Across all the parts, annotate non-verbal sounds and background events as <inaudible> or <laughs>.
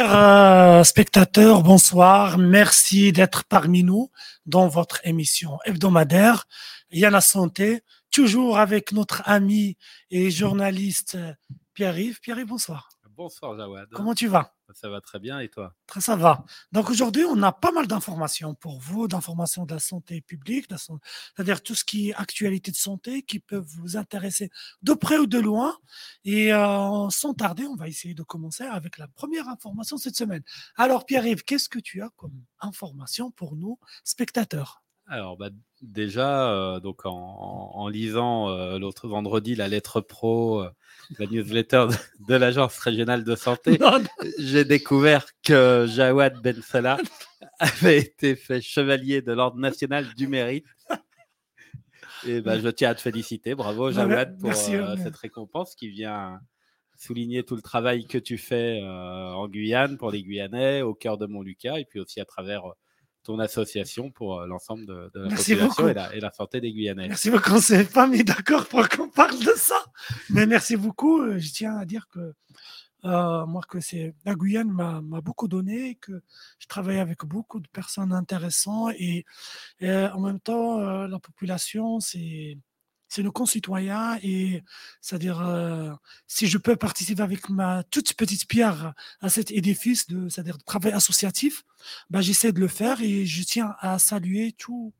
Chers euh, spectateurs, bonsoir. Merci d'être parmi nous dans votre émission hebdomadaire Yana Santé, toujours avec notre ami et journaliste euh, Pierre-Yves. Pierre-Yves, bonsoir. Bonsoir Jawad. Comment tu vas? Ça va très bien et toi? Très ça va. Donc aujourd'hui, on a pas mal d'informations pour vous, d'informations de la santé publique, c'est-à-dire tout ce qui est actualité de santé qui peuvent vous intéresser de près ou de loin. Et euh, sans tarder, on va essayer de commencer avec la première information cette semaine. Alors Pierre-Yves, qu'est-ce que tu as comme information pour nous spectateurs? Alors, bah, déjà, euh, donc en, lisant euh, l'autre vendredi la lettre pro, euh, la newsletter de, l'Agence régionale de santé, <laughs> j'ai découvert que Jawad Ben Salah <laughs> avait été fait chevalier de l'Ordre national du mérite. Et bah, je tiens à te féliciter. Bravo, Jawad, pour cette récompense qui vient souligner tout le travail que tu fais en Guyane pour les Guyanais, au cœur de Montlucas, et puis aussi à travers ton association pour euh, l'ensemble de, la population et la, et la, santé des Guyanais. Merci beaucoup. On ne s'est pas mis d'accord pour qu'on parle de ça. Mais merci beaucoup. Euh, je tiens à dire que euh, moi, que c'est la Guyane m'a beaucoup donné, que je travaille avec beaucoup de personnes intéressantes et, en même temps, la population, c'est c'est nos concitoyens et c'est-à-dire euh, si je peux participer avec ma toute petite pierre à cet édifice de c'est-à-dire travail associatif, ben j'essaie de le faire et je tiens à saluer tout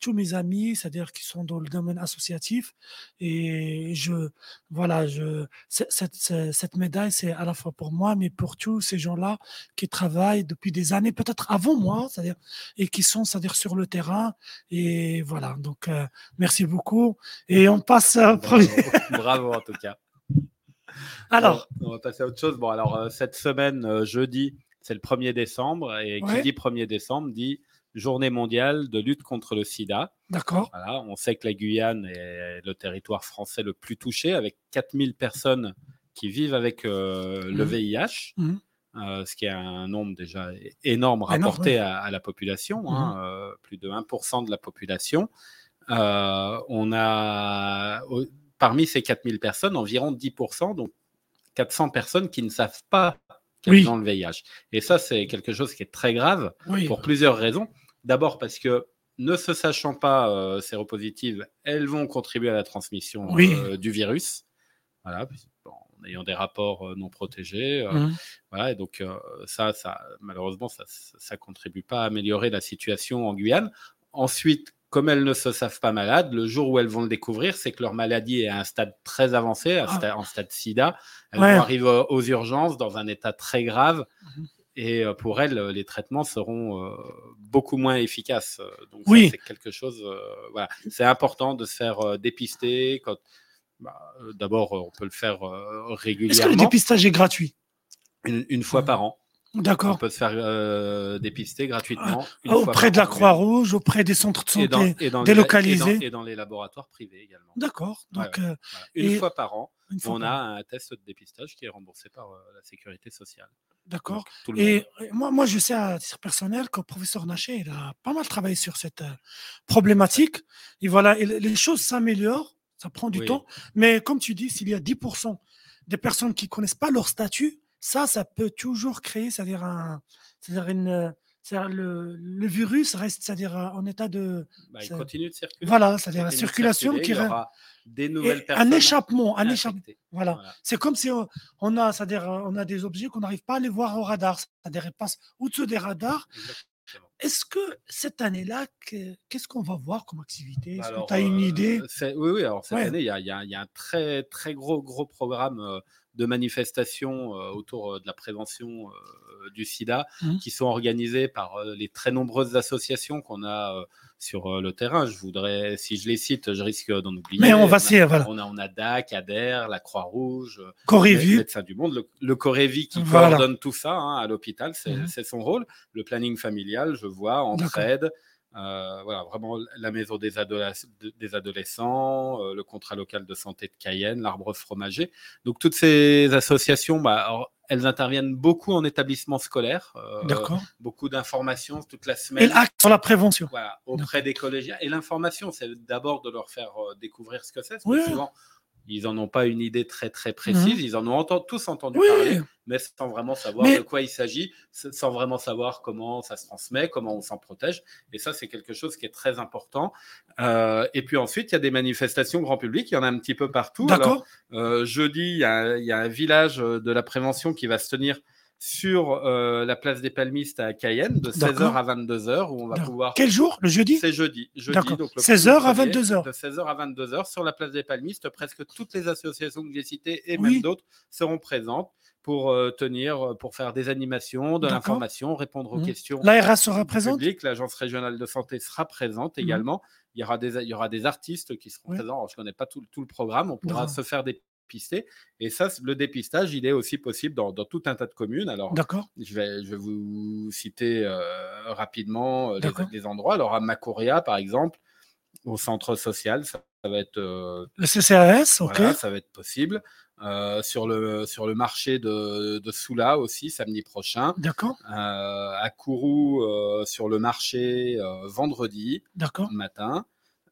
tous mes amis, c'est-à-dire qui sont dans le domaine associatif. Et je, voilà, je, cette, cette, médaille, c'est à la fois pour moi, mais pour tous ces gens-là qui travaillent depuis des années, peut-être avant moi, c'est-à-dire, et qui sont, c'est-à-dire sur le terrain. Et voilà, donc euh, merci beaucoup. Et on passe à bravo, <laughs> bravo en tout cas. <laughs> Alors, on va passer à autre chose. Bon, alors euh, cette semaine, euh, jeudi, c'est le 1er décembre, et qui dit 1er décembre dit journée mondiale de lutte contre le sida. D'accord. Voilà, on sait que la Guyane est le territoire français le plus touché, avec 4000 personnes qui vivent avec euh, le VIH, mmh. mmh. euh, ce qui est un nombre déjà énorme rapporté à, la population, hein, mmh. euh, plus de 1% de la population. on a, parmi ces 4000 personnes, environ 10%, donc 400 personnes qui ne savent pas qu'elles ont le VIH. Et ça, c'est quelque chose qui est très grave pour plusieurs raisons. D'abord parce que ne se sachant pas euh, séropositives, elles vont contribuer à la transmission euh, du virus. Voilà, en ayant des rapports euh, non protégés. Mmh. Voilà, et donc ça, ça, malheureusement, ça ne contribue pas à améliorer la situation en Guyane. Ensuite, comme elles ne se savent pas malades, le jour où elles vont le découvrir, c'est que leur maladie est à un stade très avancé, à ah. en stade sida. Elles vont arriver aux urgences dans un état très grave. Mmh. Et euh, pour elles, les traitements seront euh, beaucoup moins efficaces. Donc, oui. c'est quelque chose. Euh, voilà. C'est important de se faire dépister. Quand... Bah, d'abord, on peut le faire régulièrement. Est-ce que le dépistage est gratuit? Une, fois par an. D'accord. On peut se faire dépister gratuitement. Ah, auprès de la Croix-Rouge, auprès des centres de santé délocalisés. et, dans, les laboratoires privés également. D'accord. Donc, Une fois par an, on a un test de dépistage qui est remboursé par la sécurité sociale. D'accord. Et moi, moi, je sais à titre personnel que le professeur Naché, il a pas mal travaillé sur cette euh, problématique. Et voilà, les choses s'améliorent, ça prend du temps. Mais comme tu dis, s'il y a 10% des personnes qui connaissent pas leur statut, ça, ça peut toujours créer, c'est-à-dire un, c'est-à-dire une, le, le, virus reste, c'est-à-dire euh, en état de. Bah, il continue de circuler. Voilà, c'est-à-dire la circulation qui reste des nouvelles personnes. Un échappement, un échappement. Voilà. C'est comme si on, a, c'est-à-dire on a des objets qu'on n'arrive pas à les voir au radar, c'est-à-dire ils passent au-dessus des radars. Est-ce que cette année-là, qu'est-ce qu'on va voir comme activité? Est-ce que tu as une euh, idée? Oui, oui. Alors cette année, il y, a, y, a, un très très gros gros programme euh, de manifestations euh, autour de la prévention du SIDA mmh. qui sont organisées par les très nombreuses associations qu'on a sur euh, le terrain. Je voudrais, si je les cite, je risque d'en oublier. Mais on va on a, voilà. On a, on a DAC, ADER, la Croix-Rouge, Corévi. Médecins du Monde, le, le Corévi qui coordonne tout ça hein, à l'hôpital, mhm. c'est son rôle. Le planning familial, je vois, entraide. Euh, voilà, vraiment la maison des, des adolescents, euh, le contrat local de santé de Cayenne, l'arbre fromager. Donc toutes ces associations, bah, elles interviennent beaucoup en établissement scolaire. Euh, beaucoup d'informations toute la semaine. Et l'acte sur la prévention. Voilà, auprès des collégiens. Et l'information, c'est d'abord de leur faire découvrir ce que c'est. souvent, ils n'en ont pas une idée très très précise. Mmh. Ils en ont tous entendu parler, mais sans vraiment savoir de quoi il s'agit, sans vraiment savoir comment ça se transmet, comment on s'en protège. Et ça, c'est quelque chose qui est très important. Euh, et puis ensuite, il y a des manifestations grand public. Il y en a un petit peu partout. Euh, jeudi, il y, a, il y, a, un village de la prévention qui va se tenir sur euh, la place des Palmistes à Cayenne de 16h à 22h où on va pouvoir. Quel jour? Le jeudi? C'est jeudi. jeudi donc 16h à 22h. De 16h à 22h sur la place des Palmistes. Presque toutes les associations que j'ai citées et même d'autres seront présentes pour euh, tenir, pour faire des animations, de l'information, répondre aux mmh. questions. L'ARA sera présente? L'Agence régionale de santé sera présente mmh. également. Il y, aura des, il y aura des artistes qui seront présents. je ne connais pas tout, tout, le programme. On pourra se faire des et ça, le dépistage, il est aussi possible dans, tout un tas de communes. Alors, je vais, je vais vous citer euh, rapidement euh, les, endroits. Alors, à Macoria, par exemple, au centre social, ça, va être. Euh, le CCAS, ok. ça va être possible. sur, le, sur le marché de, de Soula aussi, samedi prochain. D'accord. à Kourou, sur le marché vendredi matin.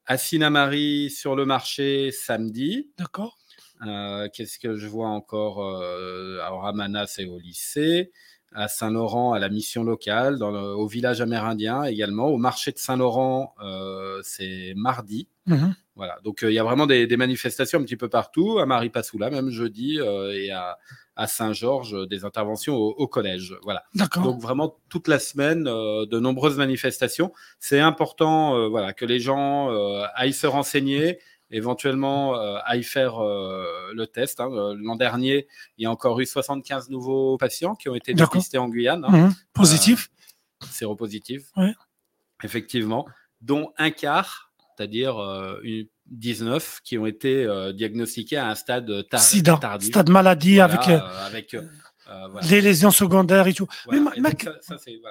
À Sinamari, sur le marché samedi. D'accord. Euh, qu'est-ce que je vois encore euh, Alors, à Mana, c'est au lycée. À Saint-Laurent, à la mission locale. Dans au village amérindien également. Au marché de Saint-Laurent, euh, c'est mardi. Mhm. Voilà. Donc, il y a vraiment des, manifestations un petit peu partout. À Marie-Passoula, même jeudi. et à, Saint-Georges, des interventions au, collège. Voilà. Donc, vraiment, toute la semaine, de nombreuses manifestations. C'est important voilà, que les gens aillent se renseigner éventuellement euh, aille faire euh, le test. Hein. Euh, l'an dernier, il y a encore eu 75 nouveaux patients qui ont été dépistés en Guyane. Hein. Mmh. Positif Séropositif. Effectivement, dont un quart, c'est-à-dire 19 qui ont été diagnostiqués à un stade tardif. Stade maladie avec, avec euh, les lésions secondaires et tout.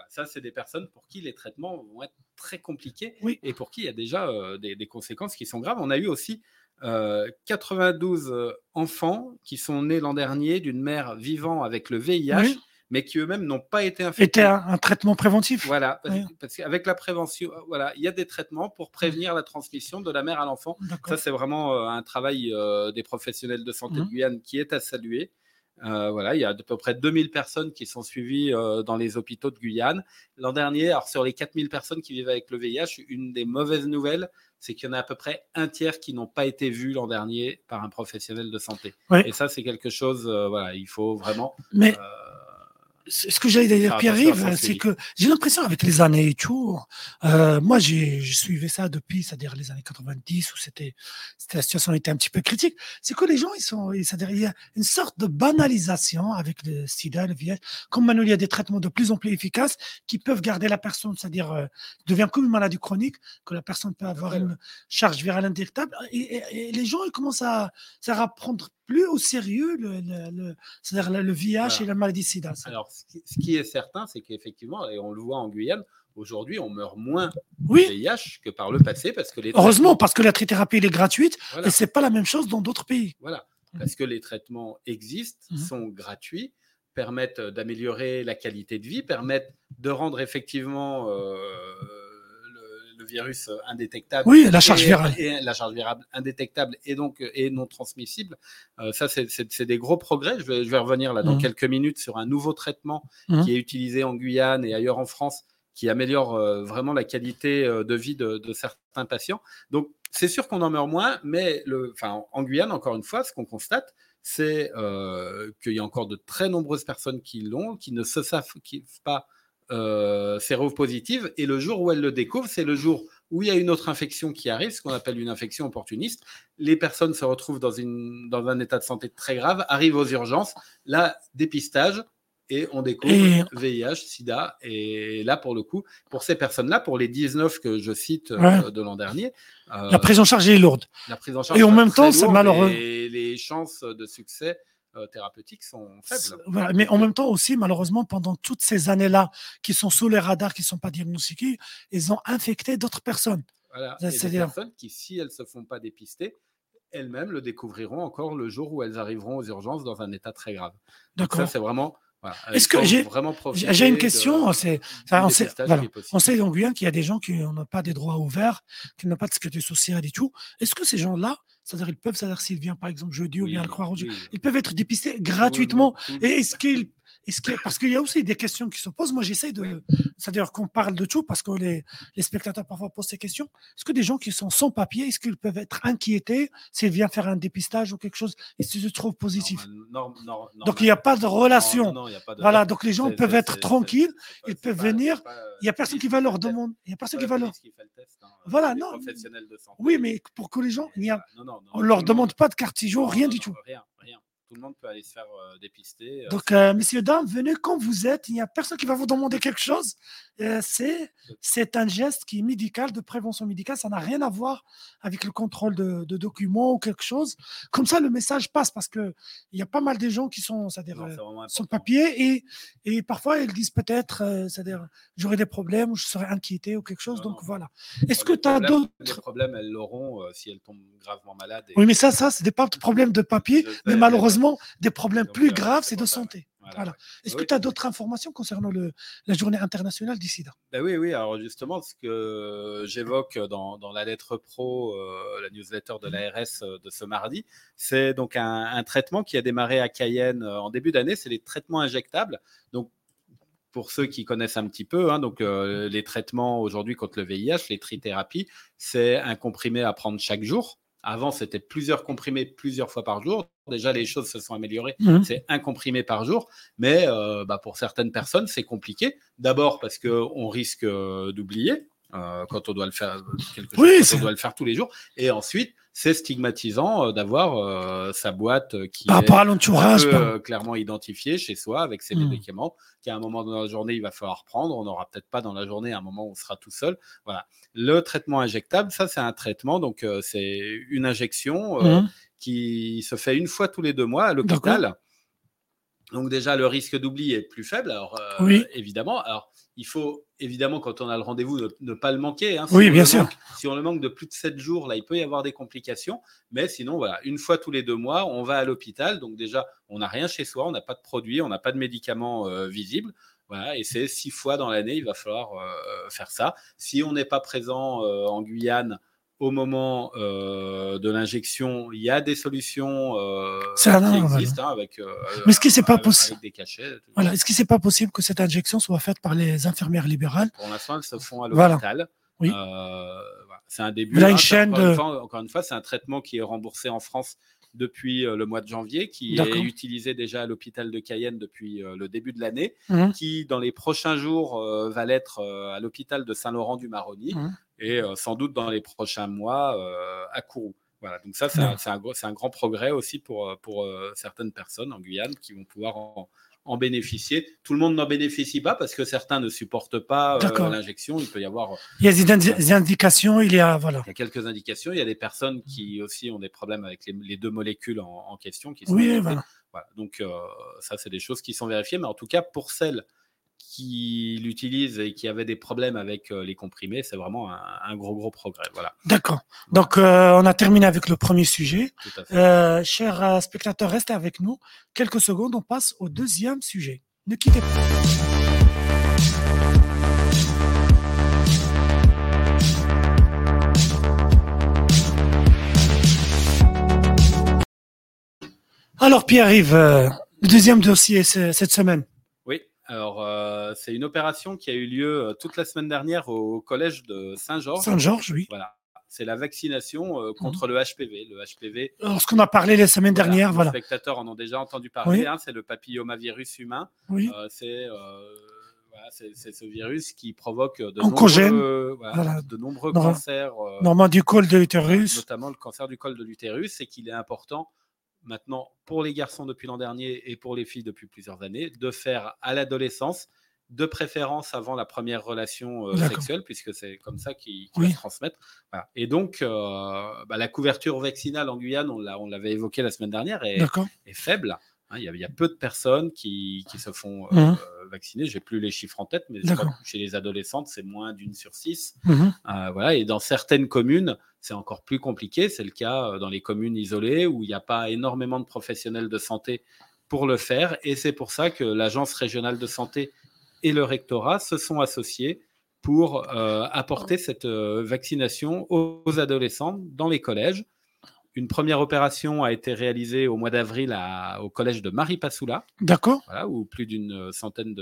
Ça, c'est des personnes pour qui les traitements vont être très compliqués et pour qui il y a déjà euh, des, conséquences qui sont graves. On a eu aussi 92 euh, enfants qui sont nés l'an dernier d'une mère vivant avec le VIH. mais qui eux-mêmes n'ont pas été infectés. C'était un, traitement préventif. Voilà, parce, qu'avec la prévention, voilà, il y a des traitements pour prévenir la transmission de la mère à l'enfant. Ça, c'est vraiment un travail des professionnels de santé de mmh. Guyane qui est à saluer. Euh, voilà, il y a à peu près 2000 personnes qui sont suivies euh, dans les hôpitaux de Guyane. L'an dernier, alors sur les 4000 personnes qui vivent avec le VIH, une des mauvaises nouvelles, c'est qu'il y en a à peu près un tiers qui n'ont pas été vus l'an dernier par un professionnel de santé. Et ça, c'est quelque chose, euh, voilà, il faut vraiment. Mais ce que j'allais dire, Pierre-Yves, c'est que j'ai l'impression avec les années et tout, euh, moi j'ai suivi ça depuis, c'est-à-dire les années 90 où c'était la situation était un petit peu critique, c'est que les gens ils sont, c'est-à-dire il y a une sorte de banalisation avec le sida, le VIH, comme maintenant il y a des traitements de plus en plus efficaces qui peuvent garder la personne, c'est-à-dire euh, devient comme une maladie chronique, que la personne peut avoir une charge virale indétectable, et, les gens ils commencent à, à prendre plus au sérieux le, le, le, le VIH et la maladie SIDA. Alors, ce qui est certain, c'est qu'effectivement, et on le voit en Guyane, aujourd'hui, on meurt moins oui. VIH que par le passé. Parce que les Heureusement, parce que la trithérapie est gratuite et ce n'est pas la même chose dans d'autres pays. Voilà, mmh. parce que les traitements existent, mmh. sont gratuits permettent d'améliorer la qualité de vie, permettent de rendre effectivement euh, virus indétectable. Oui, la charge virale. Et la charge virale indétectable et donc et non transmissible. Euh, ça, c'est des gros progrès. Je vais, je vais revenir là dans mmh. quelques minutes sur un nouveau traitement mmh. qui est utilisé en Guyane et ailleurs en France qui améliore euh, vraiment la qualité euh, de vie de, certains patients. Donc, c'est sûr qu'on en meurt moins, mais le, en Guyane, encore une fois, ce qu'on constate, c'est qu'il y a encore de très nombreuses personnes qui l'ont, qui ne se savent pas euh, séropositive et le jour où elle le découvre, c'est le jour où il y a une autre infection qui arrive, ce qu'on appelle une infection opportuniste. Les personnes se retrouvent dans, une, dans un état de santé très grave, arrivent aux urgences, là, dépistage, et on découvre VIH, SIDA. Et là, pour le coup, pour ces personnes-là, pour les 19 que je cite euh, de l'an dernier, euh, la prise en charge est lourde. La prise en charge et en même temps, c'est malheureux. Et les chances de succès thérapeutiques sont faibles. mais en même temps aussi, malheureusement, pendant toutes ces années-là, qui sont sous les radars, qui ne sont pas diagnostiqués, ils ont infecté d'autres personnes. Voilà. Et des personnes qui, si elles ne se font pas dépister, elles-mêmes le découvriront encore le jour où elles arriveront aux urgences dans un état très grave. Donc ça, c'est vraiment est-ce que j'ai j'ai une question C'est on, sait, on sait en Guyane qu'il y a des gens qui n'ont pas des droits ouverts, qui n'ont pas de sécurité sociale et tout. Est-ce que ces gens-là, C'est-à-dire, ils peuvent, c'est-à-dire s'il vient par exemple jeudi ou bien à Croix-Rouge, ils peuvent être dépistés gratuitement. Et est-ce qu'ils parce qu'il y a aussi des questions qui se posent. Moi, j'essaie de. C'est-à-dire qu'on parle de tout parce que les, spectateurs parfois posent ces questions. Est-ce que des gens qui sont sans papier, est-ce qu'ils peuvent être inquiétés s'ils viennent faire un dépistage ou quelque chose et s'ils se trouvent positifs? Donc, il n'y a pas de relation. Voilà, donc les gens peuvent être tranquilles, ils peuvent venir. Il n'y a personne qui va leur demander. Il n'y a personne qui va leur. Hein, voilà, non. Oui, mais pour que les gens. On ne leur demande pas de carte rien du tout. Rien, rien tout le monde peut aller se faire euh, dépister. Euh, Donc, euh, messieurs, dames, venez quand vous êtes. Il n'y a personne qui va vous demander quelque chose. c'est, c'est un geste qui est médical, de prévention médicale. Ça n'a rien à voir avec le contrôle de, documents ou quelque chose. Comme ça, le message passe parce qu'il y a pas mal de gens qui sont, c'est-à-dire, sur le papier et, et parfois ils disent peut-être, c'est-à-dire, j'aurai des problèmes ou je serai inquiété ou quelque chose. Donc, voilà. Est-ce que tu as d'autres. Les problèmes, elles l'auront si elles tombent gravement malades. Oui, mais ça, ça, c'est des problèmes de papier. Mais malheureusement, des problèmes plus euh, graves, c'est de santé. Voilà. Est-ce que tu as d'autres informations concernant le, la journée internationale du sida ben Oui, oui. Alors justement, ce que j'évoque dans, dans, la lettre pro, euh, la newsletter de l'ARS euh, de ce mardi, c'est donc un, traitement qui a démarré à Cayenne en début d'année. C'est les traitements injectables. Donc pour ceux qui connaissent un petit peu, hein, donc les traitements aujourd'hui contre le VIH, les trithérapies, c'est un comprimé à prendre chaque jour. Avant, c'était plusieurs comprimés plusieurs fois par jour. Déjà, les choses se sont améliorées. Mmh. C'est un comprimé par jour. Mais euh, bah, pour certaines personnes, c'est compliqué. D'abord parce qu'on risque euh, d'oublier euh, quand on doit le faire quelque chose, on doit le faire tous les jours. Et ensuite, c'est stigmatisant d'avoir sa boîte qui est clairement identifiée chez soi avec ses mmh. médicaments qu'à un moment dans la journée, il va falloir prendre. On n'aura peut-être pas dans la journée un moment où on sera tout seul. Voilà. Le traitement injectable, ça, c'est un traitement. Donc, euh, c'est une injection euh, mmh. qui se fait une fois tous les deux mois à l'hôpital. Donc, déjà, le risque d'oubli est plus faible. Alors, euh, oui. évidemment. Alors, il faut évidemment, quand on a le rendez-vous, ne, pas le manquer. Hein. oui, bien sûr. si on le manque de plus de 7 jours, là, il peut y avoir des complications. Mais sinon, voilà, une fois tous les deux mois, on va à l'hôpital. Donc déjà, on n'a rien chez soi, on n'a pas de produits, on n'a pas de médicaments euh, visibles. Voilà, et c'est six fois dans l'année, il va falloir euh, faire ça. Si on n'est pas présent euh, en Guyane, au moment euh, de l'injection, il y a des solutions euh, qui existent hein, avec, euh, Mais est-ce que pas possible des cachets Voilà, est-ce que c'est pas possible que cette injection soit faite par les infirmières libérales Pour l'instant, elles se font à l'hôpital. Oui. c'est un début. Là, hein, chaîne encore, une fois, encore, une fois, c'est un traitement qui est remboursé en France depuis le mois de janvier, qui est utilisé déjà à l'hôpital de Cayenne depuis le début de l'année, mmh. qui dans les prochains jours va l'être à l'hôpital de Saint-Laurent-du-Maroni. Mmh et euh, sans doute dans les prochains mois euh, à Kourou. Voilà, donc ça, c'est un, un, grand progrès aussi pour, euh, pour certaines personnes en Guyane qui vont pouvoir en, bénéficier. Tout le monde n'en bénéficie pas parce que certains ne supportent pas l'injection. Il peut y avoir. Il y a des, indications, il y a voilà. Il y a quelques indications. Il y a des personnes qui aussi ont des problèmes avec les, deux molécules en, question qui sont. Oui, voilà. Donc ça, c'est des choses qui sont vérifiées, mais en tout cas pour celles qui l'utilisent et qui avaient des problèmes avec euh, les comprimés, c'est vraiment un, gros, gros progrès. Voilà. D'accord. Donc, euh, on a terminé avec le premier sujet. Euh, chers spectateurs, restez avec nous. Quelques secondes, on passe au deuxième sujet. Ne quittez pas. Alors, Pierre-Yves, le deuxième dossier cette semaine. Alors, euh, c'est une opération qui a eu lieu euh, toute la semaine dernière au collège de Saint-Georges. Saint-Georges, oui. Voilà. C'est la vaccination euh, contre mhm. le HPV. Le HPV. qu'on a parlé la semaine dernière, voilà. Les spectateurs en ont déjà entendu parler. Hein, c'est le papillomavirus humain. Oui. c'est ce virus qui provoque de nombreux, de nombreux cancers. Normalement du col de l'utérus. Notamment le cancer du col de l'utérus, et qu'il est important maintenant pour les garçons depuis l'an dernier et pour les filles depuis plusieurs années, de faire à l'adolescence, de préférence avant la première relation euh, sexuelle, puisque c'est comme ça qu'ils qu oui. Et donc, euh, bah, la couverture vaccinale en Guyane, on l'avait évoqué la semaine dernière, est, est faible. Hein, il, y a, peu de personnes qui, se font euh, mmh. vacciner. J'ai plus les chiffres en tête, mais chez les adolescentes, c'est moins d'une sur six. Mmh. voilà. Et dans certaines communes, c'est encore plus compliqué. C'est le cas euh, dans les communes isolées où il n'y a pas énormément de professionnels de santé pour le faire. Et c'est pour ça que l'Agence régionale de santé et le rectorat se sont associés pour euh, apporter cette euh, vaccination aux adolescents dans les collèges. Une première opération a été réalisée au mois d'avril au collège de Marie Passoula. D'accord. Voilà, où plus d'une centaine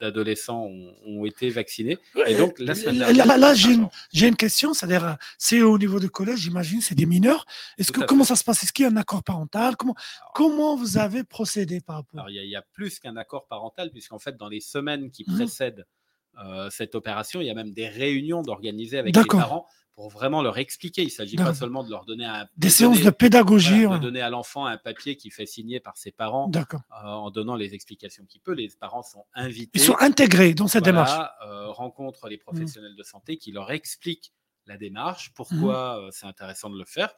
d'adolescents ont, été vaccinés. Et donc, la semaine dernière, là, j'ai une, question, c'est-à-dire, c'est au niveau du collège, j'imagine, c'est des mineurs. Est-ce que comment ça se passe? Est-ce qu'il y a un accord parental? Comment, comment vous avez procédé par rapport? Alors, il y, a plus qu'un accord parental, puisqu'en fait, dans les semaines qui mmh précèdent euh, cette opération, il y a même des réunions d'organiser avec les parents pour vraiment leur expliquer. Il ne s'agit pas seulement de leur donner un, des séances de pédagogie, de donner à l'enfant un papier qui fait signer par ses parents euh, en donnant les explications qu'il peut. Les parents sont invités. Ils sont intégrés dans cette démarche. Euh, rencontrent les mmh. professionnels de santé qui leur expliquent la démarche, pourquoi mmh. euh, c'est intéressant de le faire.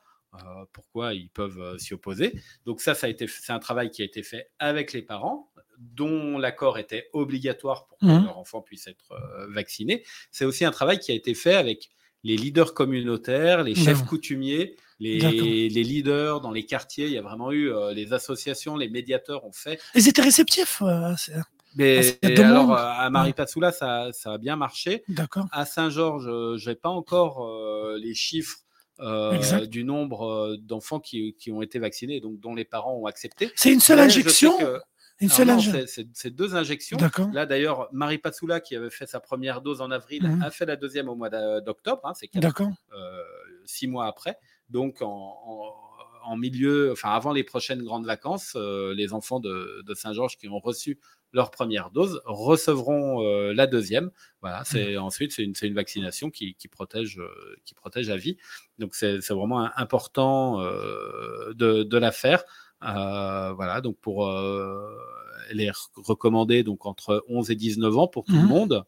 pourquoi ils peuvent s'y opposer. Donc ça, ça a été, c'est un travail qui a été fait avec les parents, dont l'accord était obligatoire pour que mmh. leur enfant puisse être vacciné. C'est aussi un travail qui a été fait avec les leaders communautaires, les chefs coutumiers, les, leaders dans les quartiers. Il y a vraiment eu euh, les associations, les médiateurs ont fait. Ils étaient réceptifs. Euh, mais alors, euh, à Maripasoula, ça, ça a bien marché. D'accord. À Saint-Georges, je n'ai pas encore les chiffres du nombre d'enfants qui, ont été vaccinés, donc dont les parents ont accepté. C'est une seule injection une seule injection C'est deux injections. Là, d'ailleurs, Marie Passoula, qui avait fait sa première dose en avril, mhm. a fait la deuxième au mois d'octobre. Hein, c'est euh, six mois après. Donc, en, milieu, enfin, avant les prochaines grandes vacances, euh, les enfants de, Saint-Georges qui ont reçu leur première dose recevront euh, la deuxième. Voilà, c'est mhm. ensuite c'est une, vaccination qui, protège qui protège à vie. Donc c'est vraiment important de, de, la faire. Euh, voilà, donc pour euh, les recommander donc entre 11 et 19 ans pour tout le mmh. monde.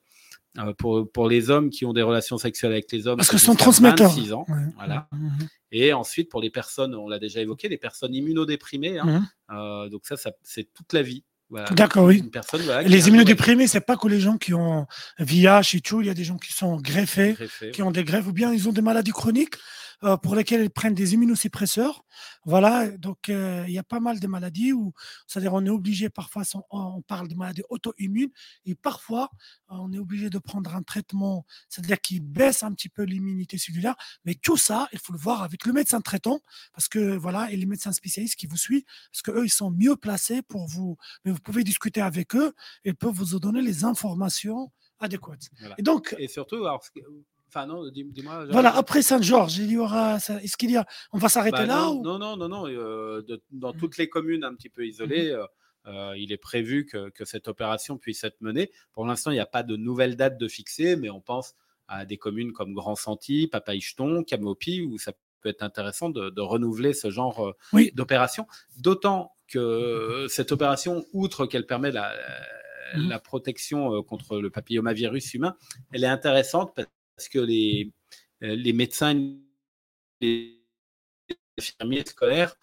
Euh, pour, pour, les hommes qui ont des relations sexuelles avec les hommes, parce que sont transmetteurs. 26 ans, voilà. Mmh, mmh. Et ensuite pour les personnes, on l'a déjà évoqué, les personnes immunodéprimées. Hein, donc ça, ça c'est toute la vie. D'accord, oui. les immunodéprimés, c'est pas que les gens qui ont VIH et tout. Il y a des gens qui sont greffés, qui ont des greffes, ou bien ils ont des maladies chroniques. Euh, pour lesquels ils prennent des immunosuppresseurs. Voilà, donc euh, il y a pas mal de maladies où, c'est-à-dire on est obligé parfois, on parle de maladies auto-immunes, et parfois on est obligé de prendre un traitement, c'est-à-dire qui baisse un petit peu l'immunité cellulaire. Mais tout ça, il faut le voir avec le médecin traitant, parce que voilà, et les médecins spécialistes qui vous suivent, parce qu'eux, ils sont mieux placés pour vous. Mais vous pouvez discuter avec eux, ils peuvent vous donner les informations adéquates. Et donc, et surtout, alors, Enfin, non, dis-moi. voilà, après Saint-Georges, il y aura. Est-ce qu'il y a. On va s'arrêter bah, là non, non, non, non, euh, dans toutes les communes un petit peu isolées, mmh euh, euh, il est prévu que, cette opération puisse être menée. Pour l'instant, il n'y a pas de nouvelle date de fixer, mais on pense à des communes comme Grand Santi, Papaïcheton, Camopi, où ça peut être intéressant de, renouveler ce genre d'opération. D'autant que <laughs> cette opération, outre qu'elle permet la, mmh la protection contre le papillomavirus humain, elle est intéressante parce parce que les, euh, les médecins, les infirmiers scolaires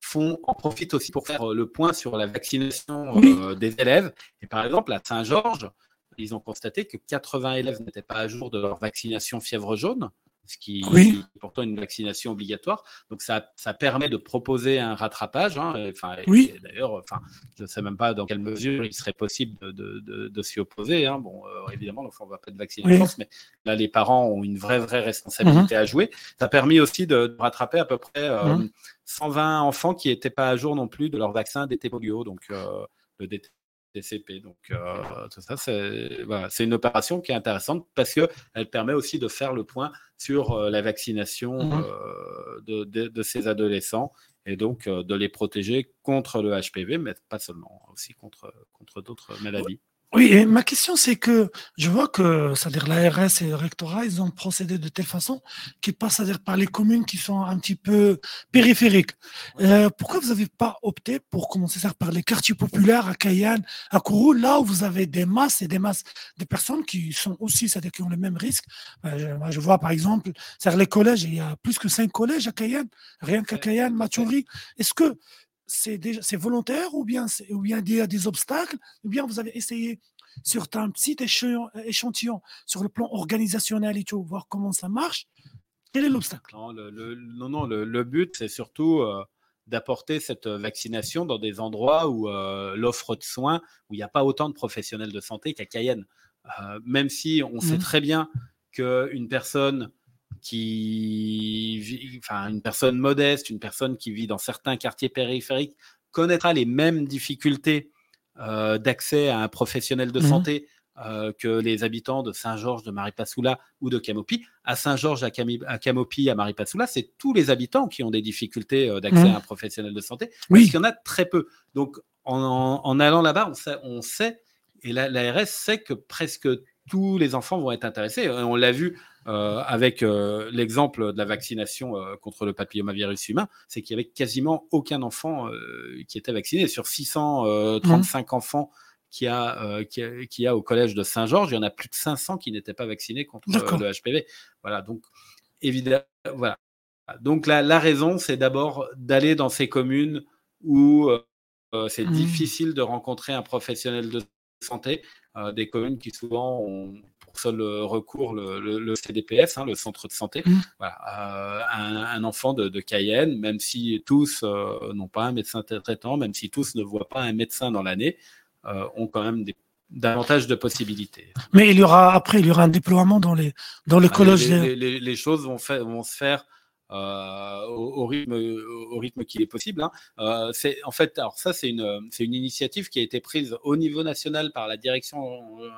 font, en profitent aussi pour faire le point sur la vaccination euh, des élèves. Et par exemple, à Saint-Georges, ils ont constaté que 80 élèves n'étaient pas à jour de leur vaccination fièvre jaune ce qui est pourtant une vaccination obligatoire. Donc ça, ça permet de proposer un rattrapage. Hein, enfin, oui. D'ailleurs, enfin, je ne sais même pas dans quelle mesure il serait possible de, de, de, s'y opposer. Hein. Bon, euh, évidemment, l'enfant ne va pas être vacciné en France, mais là, les parents ont une vraie, vraie responsabilité mhm. à jouer. Ça a permis aussi de, rattraper à peu près 120 euh, mhm. enfants qui n'étaient pas à jour non plus de leur vaccin d'été polio. Donc, euh, le DT TCP. Donc, euh, tout ça, c'est voilà, une opération qui est intéressante parce qu'elle permet aussi de faire le point sur euh, la vaccination mmh euh, de, de, de, ces adolescents et donc de les protéger contre le HPV, mais pas seulement, aussi contre, contre d'autres maladies. Oui, et ma question, c'est que je vois que, c'est-à-dire l'ARS et le rectorat, ils ont procédé de telle façon qu'ils passent, c'est-à-dire par les communes qui sont un petit peu périphériques. Euh, pourquoi vous n'avez pas opté pour commencer par les quartiers populaires à Cayenne, à Kourou, là où vous avez des masses et des masses de personnes qui sont aussi, c'est-à-dire qui ont le même risque? Euh, je vois par exemple, c'est-à-dire les collèges, il y a plus que cinq collèges à Cayenne, rien qu'à Cayenne, Mathiori. Est-ce que c'est déjà c'est volontaire ou bien ou bien il y a des obstacles ou bien vous avez essayé sur un petit échantillon, sur le plan organisationnel et tout voir comment ça marche quel est l'obstacle? Non, le, non, non le, but c'est surtout euh, d'apporter cette vaccination dans des endroits où euh, l'offre de soins où il n'y a pas autant de professionnels de santé qu'à Cayenne euh, même si on sait mmh. très bien qu'une personne qui, enfin, une personne modeste, une personne qui vit dans certains quartiers périphériques connaîtra les mêmes difficultés d'accès à un professionnel de mmh santé que les habitants de Saint-Georges, de Maripasoula ou de Camopi. À Saint-Georges, à, à Camopi, à Maripasoula, c'est tous les habitants qui ont des difficultés d'accès mmh. à un professionnel de santé, oui. parce qu'il y en a très peu. Donc, en, allant là-bas, on sait, et l'ARS sait que presque tous les enfants vont être intéressés. On l'a vu euh, avec euh, l'exemple de la vaccination euh, contre le papillomavirus humain, c'est qu'il y avait quasiment aucun enfant qui était vacciné. Sur 635 mmh. enfants qu'il y, a, qui, a, au collège de Saint-Georges, il y en a plus de 500 qui n'étaient pas vaccinés contre le HPV. Voilà, donc évidemment, voilà. Donc la, la raison, c'est d'abord d'aller dans ces communes où c'est mmh. difficile de rencontrer un professionnel de santé, des communes qui souvent ont seul recours le, CDPS, hein, le centre de santé. Mmh. Voilà, un, enfant de, Cayenne, même si tous n'ont pas un médecin traitant, même si tous ne voient pas un médecin dans l'année, ont quand même des davantage de possibilités. Mais il y aura après, il y aura un déploiement dans les dans le collège. Les, les, choses vont, vont se faire euh, au, rythme, au rythme qu'il est possible. Hein. Euh, c'est en fait, alors ça c'est une, c'est une initiative qui a été prise au niveau national par la direction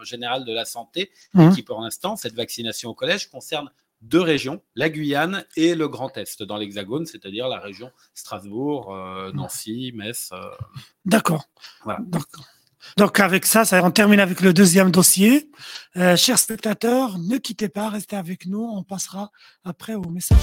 générale de la santé, mmh. qui pour l'instant cette vaccination au collège concerne deux régions, la Guyane et le Grand Est dans l'Hexagone, c'est-à-dire la région Strasbourg, euh, Nancy, Metz. D'accord. Voilà. D'accord. Donc avec ça, ça, on termine avec le deuxième dossier. Euh, chers spectateurs, ne quittez pas, restez avec nous. On passera après au message.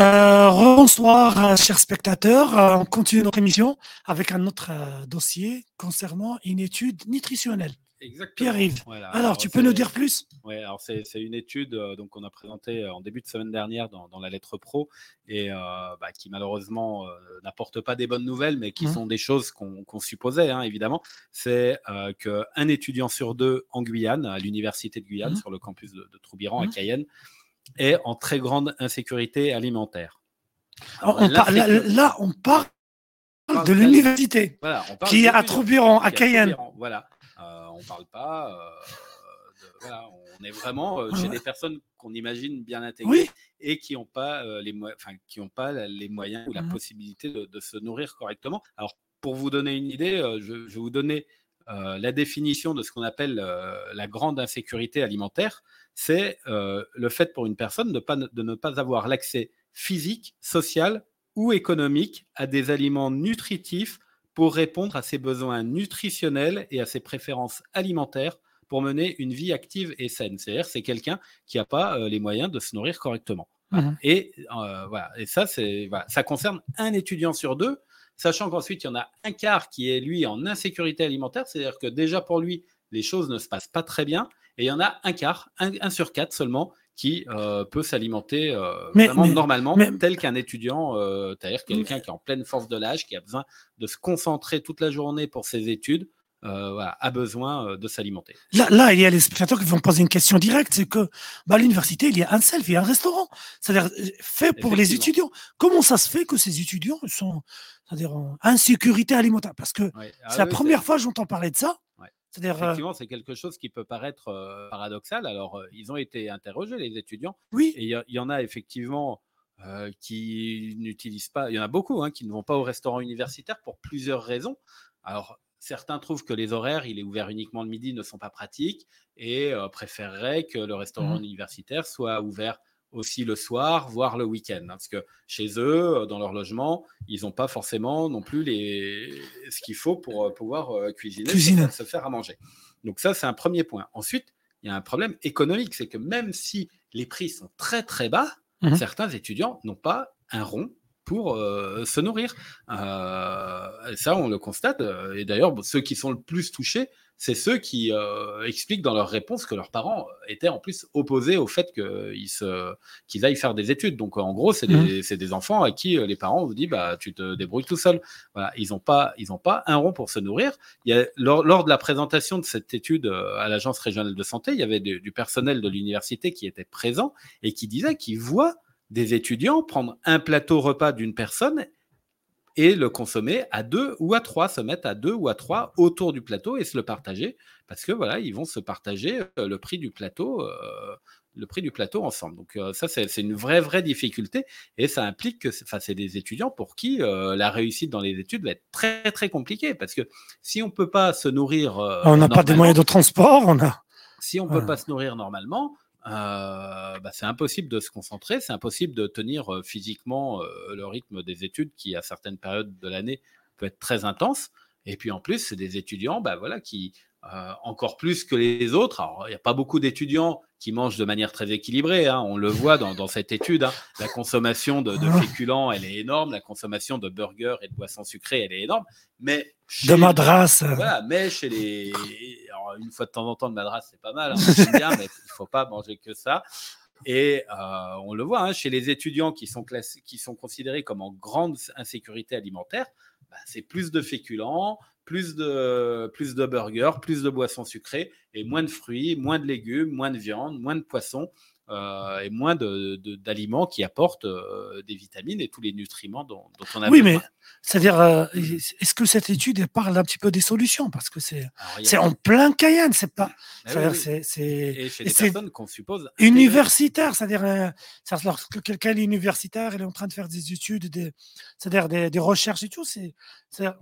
Euh, bonsoir, euh, chers spectateurs. Euh, on continue notre émission avec un autre dossier concernant une étude nutritionnelle. Exactement. Pierre-Yves. alors, tu peux nous dire plus? Oui, alors c'est une étude donc qu'on a présentée en début de semaine dernière dans, la lettre pro et bah, qui malheureusement n'apporte pas des bonnes nouvelles, mais qui mmh. sont des choses qu'on supposait hein, évidemment. C'est qu'un étudiant sur deux en Guyane, à l'université de Guyane, mmh. sur le campus de, Troubiran à mmh. Cayenne, est en très grande insécurité alimentaire. là, on parle de l'université qui est à Troubiron, à Cayenne. Voilà, euh, on parle pas. Euh, on est vraiment euh, chez des personnes qu'on imagine bien intégrées et qui n'ont pas, les qui pas les moyens ou la mmh. possibilité de, se nourrir correctement. Alors, pour vous donner une idée, je, vais vous donner la définition de ce qu'on appelle la grande insécurité alimentaire c'est euh, le fait pour une personne de, ne pas avoir l'accès physique, social ou économique à des aliments nutritifs pour répondre à ses besoins nutritionnels et à ses préférences alimentaires pour mener une vie active et saine. C'est-à-dire c'est quelqu'un qui n'a pas euh, les moyens de se nourrir correctement. Mmh et euh, voilà. Et ça, c'est ça concerne un étudiant sur deux, sachant qu'ensuite il y en a un quart qui est lui en insécurité alimentaire, c'est-à-dire que déjà pour lui les choses ne se passent pas très bien, et il y en a un quart, un, sur quatre seulement, qui euh, peut s'alimenter euh, vraiment normalement, tel qu'un étudiant, euh, c'est-à-dire quelqu'un qui est en pleine force de l'âge, qui a besoin de se concentrer toute la journée pour ses études. A besoin de s'alimenter. Là, là, il y a les spectateurs qui vont poser une question directe, c'est que bah, à l'université, il y a un self, il y a un restaurant, c'est-à-dire fait pour les étudiants. Comment ça se fait que ces étudiants sont c'est-à-dire en insécurité alimentaire? Parce que ah c'est la première fois que j'entends parler de ça. Euh Effectivement, c'est quelque chose qui peut paraître euh, paradoxal. Alors, euh, ils ont été interrogés, les étudiants. Oui. Et il y, en a effectivement qui n'utilisent pas. Il y en a beaucoup hein, qui ne vont pas au restaurant universitaire pour plusieurs raisons. Alors, certains trouvent que les horaires, il est ouvert uniquement le midi, ne sont pas pratiques et préféreraient que le restaurant mmh universitaire soit ouvert aussi le soir, voire le week-end. Hein, parce que chez eux, euh, dans leur logement, ils n'ont pas forcément non plus les... ce qu'il faut pour euh, pouvoir euh, cuisiner, se faire à manger. Donc ça, c'est un premier point. Ensuite, il y a un problème économique, c'est que même si les prix sont très très bas, mmh certains étudiants n'ont pas un rond pour se nourrir. ça, on le constate. Et d'ailleurs, ceux qui sont le plus touchés, c'est ceux qui euh, expliquent dans leurs réponses que leurs parents étaient en plus opposés au fait qu'ils aillent faire des études. Donc en gros, c'est des, mmh. des, enfants à qui euh, les parents vous disent bah tu te débrouilles tout seul. Voilà, ils n'ont pas ils ont pas un rond pour se nourrir. Il y a, lors, lors, de la présentation de cette étude euh, à l'agence régionale de santé, il y avait du, personnel de l'université qui était présent et qui disait qu'il voit des étudiants prendre un plateau repas d'une personne et le consommer à deux ou à trois, se mettre à deux ou à trois autour du plateau et se le partager, parce que voilà, ils vont se partager euh, le prix du plateau, euh, le prix du plateau ensemble. Donc euh, ça, c'est une vraie vraie difficulté et ça implique que, c'est des étudiants pour qui la réussite dans les études va être très très compliquée, parce que si on peut pas se nourrir, on n'a pas de moyens de transport, on a. Si on peut pas se nourrir normalement, euh, bah, c'est impossible de se concentrer, c'est impossible de tenir euh, physiquement euh, le rythme des études qui, à certaines périodes de l'année, peut être très intense. Et puis en plus, c'est des étudiants bah, voilà, qui euh, encore plus que les autres. Alors, il n'y a pas beaucoup d'étudiants qui mangent de manière très équilibrée. Hein. On le voit dans, dans cette étude. Hein. La consommation de, de, féculents, elle est énorme. La consommation de burgers et de boissons sucrées, elle est énorme. Mais de madras. Voilà, mais chez les. Une fois de temps en temps, de madras, c'est pas mal. Hein, mais il faut pas manger que ça. Et euh, on le voit hein, chez les étudiants qui sont, classés, qui sont considérés comme en grande insécurité alimentaire, bah, c'est plus de féculents, plus de, plus de burgers, plus de boissons sucrées et moins de fruits, moins de légumes, moins de viande, moins de poissons. Euh, et moins d'aliments qui apportent euh, des vitamines et tous les nutriments dont, on a oui, besoin. Oui, mais c'est-à-dire, euh, est-ce que cette étude parle un petit peu des solutions? Parce que c'est en plein Cayenne, c'est pas. Ah c'est et chez des personnes qu'on suppose universitaire, c'est-à-dire lorsque quelqu'un est universitaire, il est en train de faire des études, c'est-à-dire des, des, recherches et tout, c'est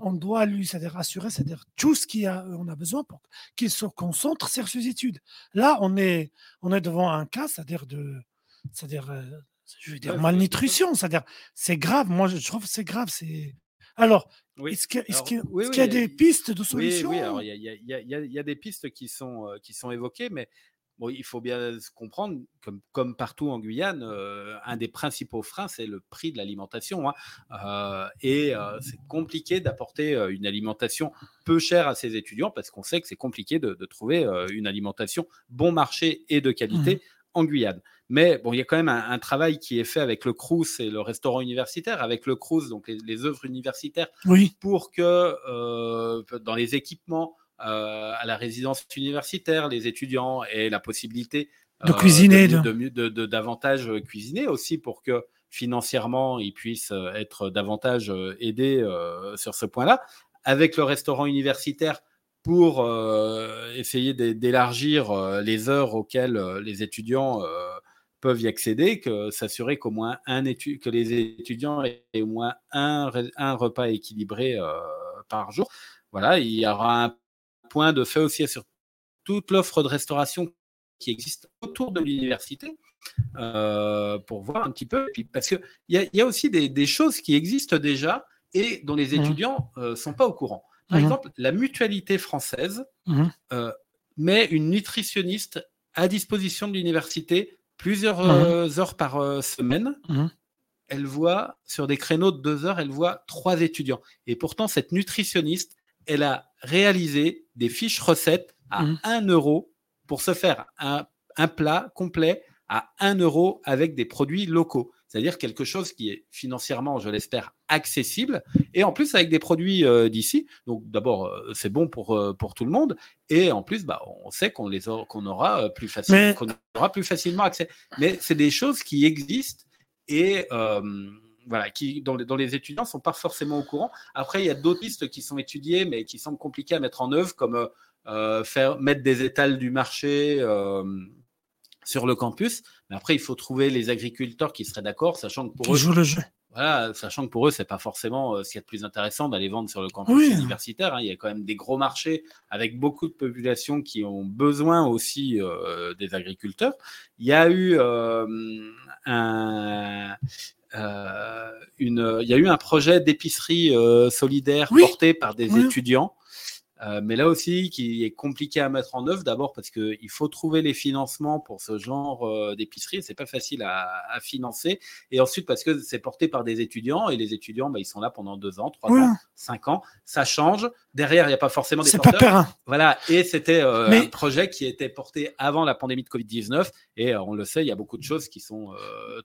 on doit lui, c'est-à-dire assurer, c'est-à-dire tout ce qu'on a, on a besoin pour qu'il se concentre sur ses études. Là, on est, on est devant un cas, c'est-à-dire de, c'est-à-dire, euh, je veux dire malnutrition, c'est-à-dire c'est grave. Moi, je trouve que c'est grave. C'est alors. Est-ce qu'il y, a des pistes de solutions Oui, alors il y, a des pistes qui sont, euh, qui sont évoquées, mais Bon, il faut bien comprendre, comme, comme partout en Guyane, euh, un des principaux freins, c'est le prix de l'alimentation. Hein. Euh, et euh, c'est compliqué d'apporter une alimentation peu chère à ces étudiants parce qu'on sait que c'est compliqué de, trouver une alimentation bon marché et de qualité mmh. En Guyane. Mais bon, il y a quand même un, travail qui est fait avec le CRUS et le restaurant universitaire, avec le CRUS, donc les, les œuvres universitaires, oui. pour que dans les équipements, euh, à la résidence universitaire, les étudiants aient la possibilité de cuisiner, de, davantage cuisiner aussi pour que financièrement ils puissent euh, être davantage euh, aidés sur ce point-là. Avec le restaurant universitaire, pour essayer d'élargir les heures auxquelles les étudiants peuvent y accéder, que s'assurer qu'au moins un que les étudiants aient au moins un, un repas équilibré par jour. Voilà, il y aura un point de fait aussi sur toute l'offre de restauration qui existe autour de l'université euh, pour voir un petit peu. Parce qu'il y, y, a aussi des, choses qui existent déjà et dont les mmh. étudiants ne euh, sont pas au courant. Par mmh. exemple, la mutualité française mmh. euh, met une nutritionniste à disposition de l'université plusieurs heures par semaine. Elle voit, sur des créneaux de deux heures, elle voit trois étudiants. Et pourtant, cette nutritionniste, elle a réalisé des fiches recettes à 1 mmh. euro pour se faire un, plat complet à 1 euro avec des produits locaux. C'est-à-dire quelque chose qui est financièrement, je l'espère, accessible et en plus avec des produits euh, d'ici. Donc d'abord, euh, c'est bon pour, euh, pour tout le monde et en plus, bah, on sait qu'on les qu'on aura plus facilement, qu'on aura plus facilement accès. Mais c'est des choses qui existent et voilà, qui, dont, les étudiants ne sont pas forcément au courant. Après, il y a d'autres pistes qui sont étudiées, mais qui semblent compliquées à mettre en œuvre, comme euh, faire, mettre des étals du marché euh, sur le campus. Mais après, il faut trouver les agriculteurs qui seraient d'accord, sachant que pour eux. le jeu. Voilà, sachant que pour eux, c'est pas forcément euh, ce qui est le plus intéressant d'aller vendre sur le campus universitaire. Hein. Il y a quand même des gros marchés avec beaucoup de populations qui ont besoin aussi des agriculteurs. Il y a eu un, euh, une, il y a eu un projet d'épicerie euh, solidaire porté par des étudiants. Euh, mais là aussi, qui est compliqué à mettre en œuvre, d'abord parce qu'il faut trouver les financements pour ce genre euh, d'épicerie, c'est pas facile à, financer, et ensuite parce que c'est porté par des étudiants, et les étudiants, bah, ils sont là pendant deux ans, trois ans, cinq ans, ça change. Derrière, il n'y a pas forcément des C'est pas périn. Voilà, et c'était euh, un projet qui était porté avant la pandémie de Covid-19, et on le sait, il y a beaucoup de choses qui sont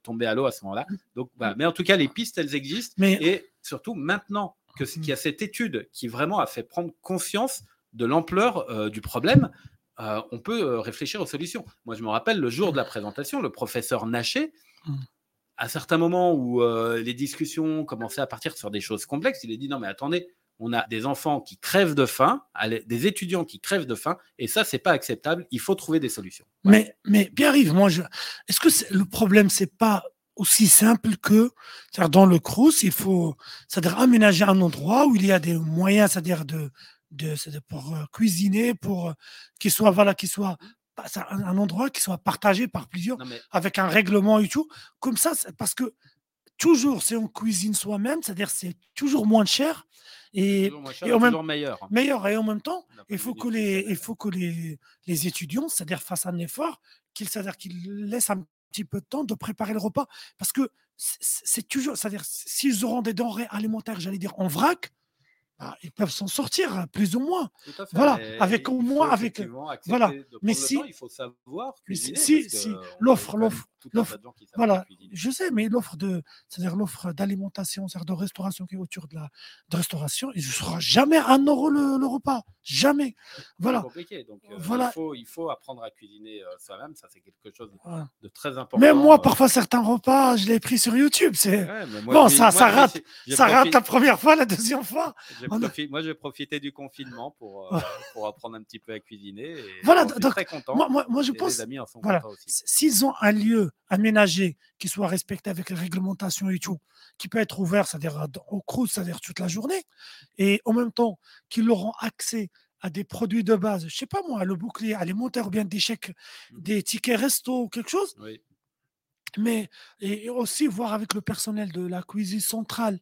tombées à l'eau à ce moment-là. Donc, Mais en tout cas, les pistes, elles existent, mais... et surtout maintenant qu'il y a cette étude qui vraiment a fait prendre conscience de l'ampleur euh, du problème, euh, on peut euh, réfléchir aux solutions. Moi, je me rappelle le jour de la présentation, le professeur Naché, mmh. à certains moments où les discussions commençaient à partir sur des choses complexes, il a dit non mais attendez, on a des enfants qui crèvent de faim, des étudiants qui crèvent de faim, et ça, c'est pas acceptable. Il faut trouver des solutions. Mais, mais Pierre-Yves, moi, je... est-ce que le problème, c'est pas aussi simple que, dans le Crous, il faut, c'est-à-dire aménager un endroit où il y a des moyens, c'est-à-dire de, de, pour euh, cuisiner, pour euh, qu'il soit, voilà, qu'il soit un, endroit qui soit partagé par plusieurs, avec un règlement et tout. Comme ça, parce que toujours, si on cuisine soi-même, c'est-à-dire c'est toujours moins cher et, et en même, meilleur. Meilleur et en même temps, il faut que les, il faut que les, les étudiants, c'est-à-dire fassent un effort, qu'ils, c'est-à-dire qu'ils laissent un petit peu de temps de préparer le repas. Parce que c'est toujours, c'est-à-dire, s'ils auront des denrées alimentaires, j'allais dire, en vrac, bah, ils peuvent s'en sortir hein, plus ou moins. Voilà, avec au moins avec voilà. Mais si il faut savoir si, si l'offre l'offre voilà, je sais, mais l'offre de, c'est-à-dire l'offre d'alimentation, c'est-à-dire de restauration qui est autour de la de restauration, il ne sera jamais un euro le, repas, jamais. <laughs> Voilà. Compliqué. Donc, euh, voilà. Il faut, il faut apprendre à cuisiner euh, soi-même, ça c'est quelque chose de très important. Même moi, parfois certains repas, je l'ai pris sur YouTube. C'est bon, ça, ça rate, ça rate la première fois, la deuxième fois. Moi, j'ai profité du confinement pour, euh, pour apprendre un petit peu à cuisiner. Et voilà, donc, très content. Moi, moi, je pense, voilà, s'ils ont un lieu aménagé, qui soit respecté avec les réglementations et tout, qui peut être ouvert, c'est-à-dire au crous, c'est-à-dire toute la journée, et en même temps qu'ils auront accès à des produits de base, je sais pas moi, le bouclier alimentaire ou bien des chèques, mmh. des tickets resto ou quelque chose. Mais et aussi voir avec le personnel de la cuisine centrale.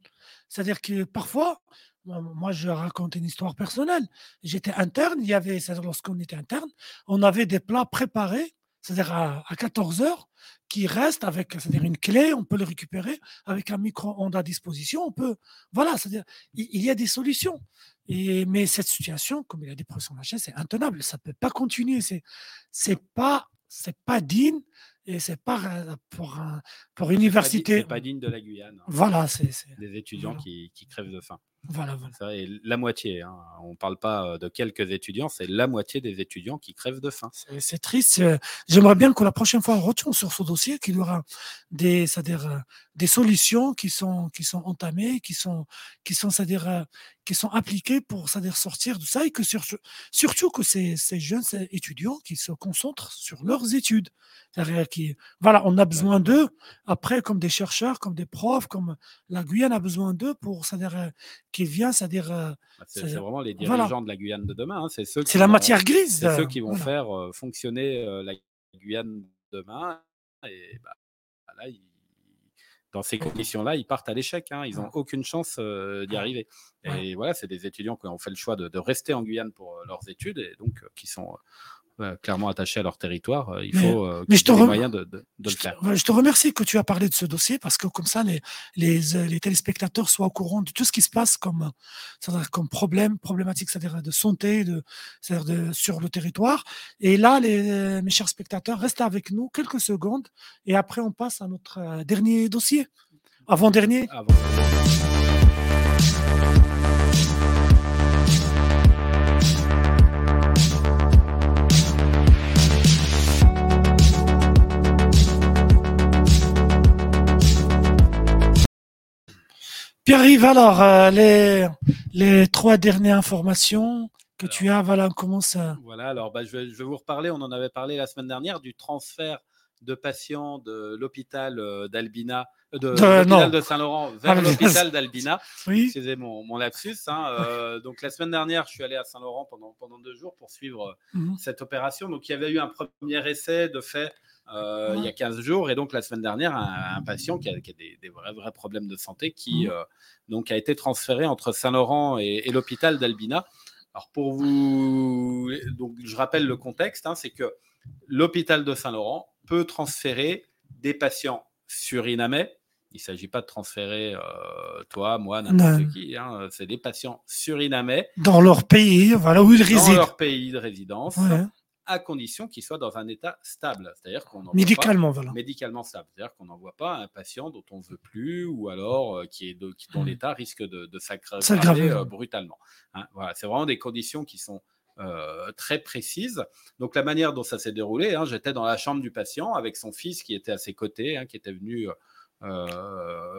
C'est-à-dire que parfois, moi, je raconte une histoire personnelle. J'étais interne, il y avait, lorsqu'on était interne, on avait des plats préparés c'est-à-dire à, 14 heures, qui reste avec c'est-à-dire une clé, on peut le récupérer avec un micro-ondes à disposition, on peut, voilà, c'est-à-dire il, y a des solutions. Et, mais cette situation, comme il a des professeurs machin, c'est intenable, ça peut pas continuer, c'est c'est pas c'est pas digne et c'est pas pour un, pour université. C'est pas, digne de la Guyane. Voilà, c'est des étudiants qui, qui crèvent de faim. Voilà, voilà. et la moitié, hein. on ne parle pas de quelques étudiants, c'est la moitié des étudiants qui crèvent de faim. C'est triste. J'aimerais bien que la prochaine fois on retourne sur ce dossier, qu'il y aura des, c'est-à-dire, des solutions qui sont, qui sont entamées, qui sont, qui sont, c'est-à-dire, qui sont appliquées pour, c'est-à-dire, sortir de ça et que surtout, surtout que ces, ces jeunes étudiants qui se concentrent sur leurs études. Qui, voilà, on a besoin d'eux après comme des chercheurs, comme des profs, comme la Guyane a besoin d'eux pour, c'est-à-dire, qui vient, c'est-à-dire. Euh, bah, c'est vraiment les dirigeants de la Guyane de demain. Hein. C'est ceux. C'est la matière grise. C'est ceux qui vont faire euh, fonctionner euh, la Guyane demain. Et bah, là, dans ces conditions-là, ils partent à l'échec. Hein. Ils n'ont aucune chance d'y arriver. Et voilà, c'est des étudiants qui ont fait le choix de, de rester en Guyane pour leurs études et donc qui sont clairement attachés à leur territoire, euh, il faut euh, mais je te moyens de, le faire. je te remercie que tu as parlé de ce dossier parce que comme ça, les, les, euh, les téléspectateurs soient au courant de tout ce qui se passe comme, comme problème, problématique, c'est-à-dire de santé, de, de, sur le territoire. Et là, les, mes chers spectateurs, restez avec nous quelques secondes et après on passe à notre dernier dossier. Avant-dernier. avant dernier Pierre-Yves, alors, euh, les, les trois dernières informations que tu as, voilà, comment ça Voilà, alors bah, je, vais, je, vais, vous reparler, on en avait parlé la semaine dernière, du transfert de patients de l'hôpital euh, d'Albina, euh, de, l'hôpital de Saint-Laurent vers ah, l'hôpital d'Albina. Oui. Excusez mon, mon lapsus. Hein, donc la semaine dernière, je suis allé à Saint-Laurent pendant, pendant deux jours pour suivre mhm. cette opération. Donc il y avait eu un premier essai de fait euh, il y a 15 jours. Et donc, la semaine dernière, un, patient qui a, des, vrais, vrais, problèmes de santé qui mmh. euh, donc, a été transféré entre Saint-Laurent et, l'hôpital d'Albina. Alors pour vous, donc je rappelle le contexte, hein, c'est que l'hôpital de Saint-Laurent peut transférer des patients surinamais. Il ne s'agit pas de transférer euh, toi, moi, n'importe qui. Hein, c'est des patients surinamais. Dans leur pays, voilà où ils résident. Dans leur pays de résidence à condition qu'il soit dans un état stable. C'est-à-dire qu'on médicalement, voilà. Médicalement stable. C'est-à-dire qu'on n'envoie pas un patient dont on ne veut plus ou alors euh, qui est dont mmh. l'état risque de, de s'aggraver euh, brutalement. Hein. voilà, c'est vraiment des conditions qui sont euh, très précises. Donc la manière dont ça s'est déroulé, hein, j'étais dans la chambre du patient avec son fils qui était à ses côtés, hein, qui était venu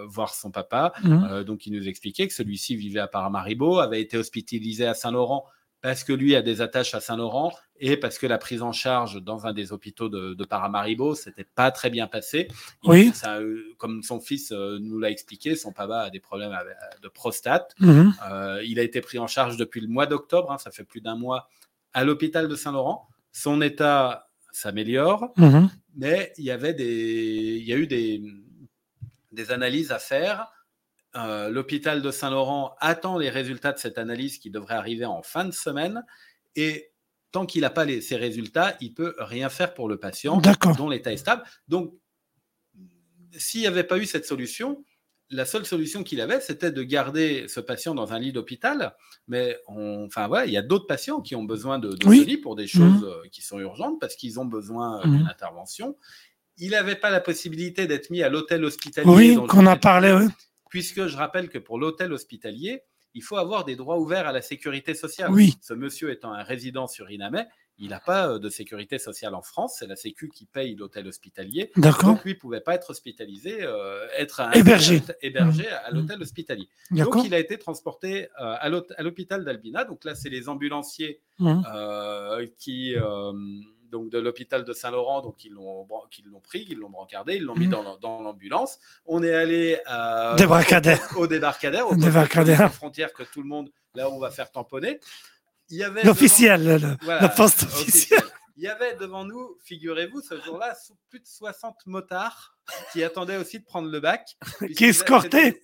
voir son papa. Mmh. donc il nous expliquait que celui-ci vivait à Paramaribo, avait été hospitalisé à Saint-Laurent parce que lui a des attaches à Saint-Laurent et parce que la prise en charge dans un des hôpitaux de, de Paramaribo, c'était pas très bien passé. oui. Euh, comme son fils euh, nous l'a expliqué, son papa a des problèmes de prostate. Mhm. Euh, il a été pris en charge depuis le mois d'octobre, hein, ça fait plus d'un mois, à l'hôpital de Saint-Laurent. Son état s'améliore, mhm. mais il y avait des, il y a eu des, des analyses à faire euh, l'hôpital de Saint-Laurent attend les résultats de cette analyse qui devrait arriver en fin de semaine. Et tant qu'il n'a pas les, ces résultats, il peut rien faire pour le patient dont l'état est stable. Donc, s'il n'y avait pas eu cette solution, la seule solution qu'il avait, c'était de garder ce patient dans un lit d'hôpital. Mais enfin, voilà, il y a d'autres patients qui ont besoin de, ce lit pour des choses mmh. euh, qui sont urgentes parce qu'ils ont besoin euh, d'une mmh. intervention. Il n'avait pas la possibilité d'être mis à l'hôtel hospitalier. Oui, qu'on a parlé. Oui puisque je rappelle que pour l'hôtel hospitalier, il faut avoir des droits ouverts à la sécurité sociale. Oui. Ce monsieur étant un résident surinamais, il n'a pas euh, de sécurité sociale en France, c'est la Sécu qui paye l'hôtel hospitalier. D'accord. Donc lui ne pouvait pas être hospitalisé, euh, être hébergé, hébergé à mmh. l'hôtel hospitalier. Donc il a été transporté euh, à l'hôpital d'Albina. Donc là, c'est les ambulanciers mmh. qui donc de l'hôpital de Saint-Laurent, donc ils l'ont l'ont pris, ils l'ont brancardé, ils l'ont mis mmh. dans, l'ambulance. On est allé euh, débarcadère. Au, débarcadère, au débarcadère, frontière que tout le monde là où on va faire tamponner. Il y avait l'officiel, la poste officielle. Il y avait devant nous, figurez-vous, ce jour-là, plus de 60 motards qui attendaient aussi de prendre le bac. <laughs> qui escortaient.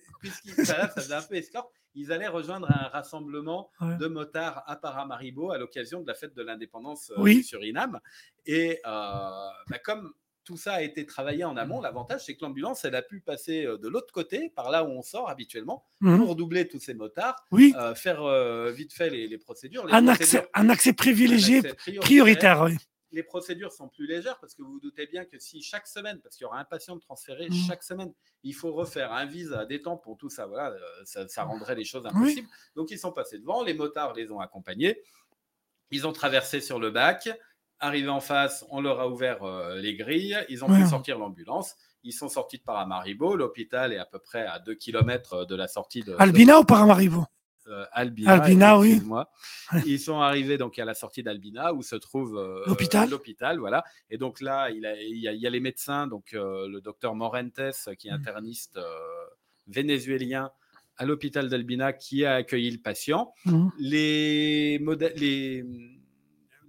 Ça, ça faisait un peu escorte ils allaient rejoindre un rassemblement de motards à Paramaribo à l'occasion de la fête de l'indépendance euh, du Suriname. Et euh, bah, comme tout ça a été travaillé en amont, l'avantage, c'est que l'ambulance, elle a pu passer euh, de l'autre côté, par là où on sort habituellement, mmh. pour doubler tous ces motards, faire vite fait les, procédures. un, Accès, un, accès, privilégié, prioritaire. oui les procédures sont plus légères parce que vous vous doutez bien que si chaque semaine, parce qu'il y aura un patient de transféré mmh. chaque semaine, il faut refaire un visa, des temps pour tout ça, voilà, euh, ça, rendrait les choses impossibles. Donc ils sont passés devant, les motards les ont accompagnés, ils ont traversé sur le bac, arrivé en face, on leur a ouvert euh, les grilles, ils ont pu sortir l'ambulance. Ils sont sortis de Paramaribo. L'hôpital est à peu près à 2 km de la sortie de. Albina ou Paramaribo? Euh, Albina. oui. Ils sont arrivés donc à la sortie d'Albina où se trouve euh, l'hôpital. l'hôpital, voilà. Et donc là, il, y a, les médecins, donc euh, le docteur Morentes, qui est mm. interniste vénézuélien à l'hôpital d'Albina, qui a accueilli le patient. Mm. Les, les,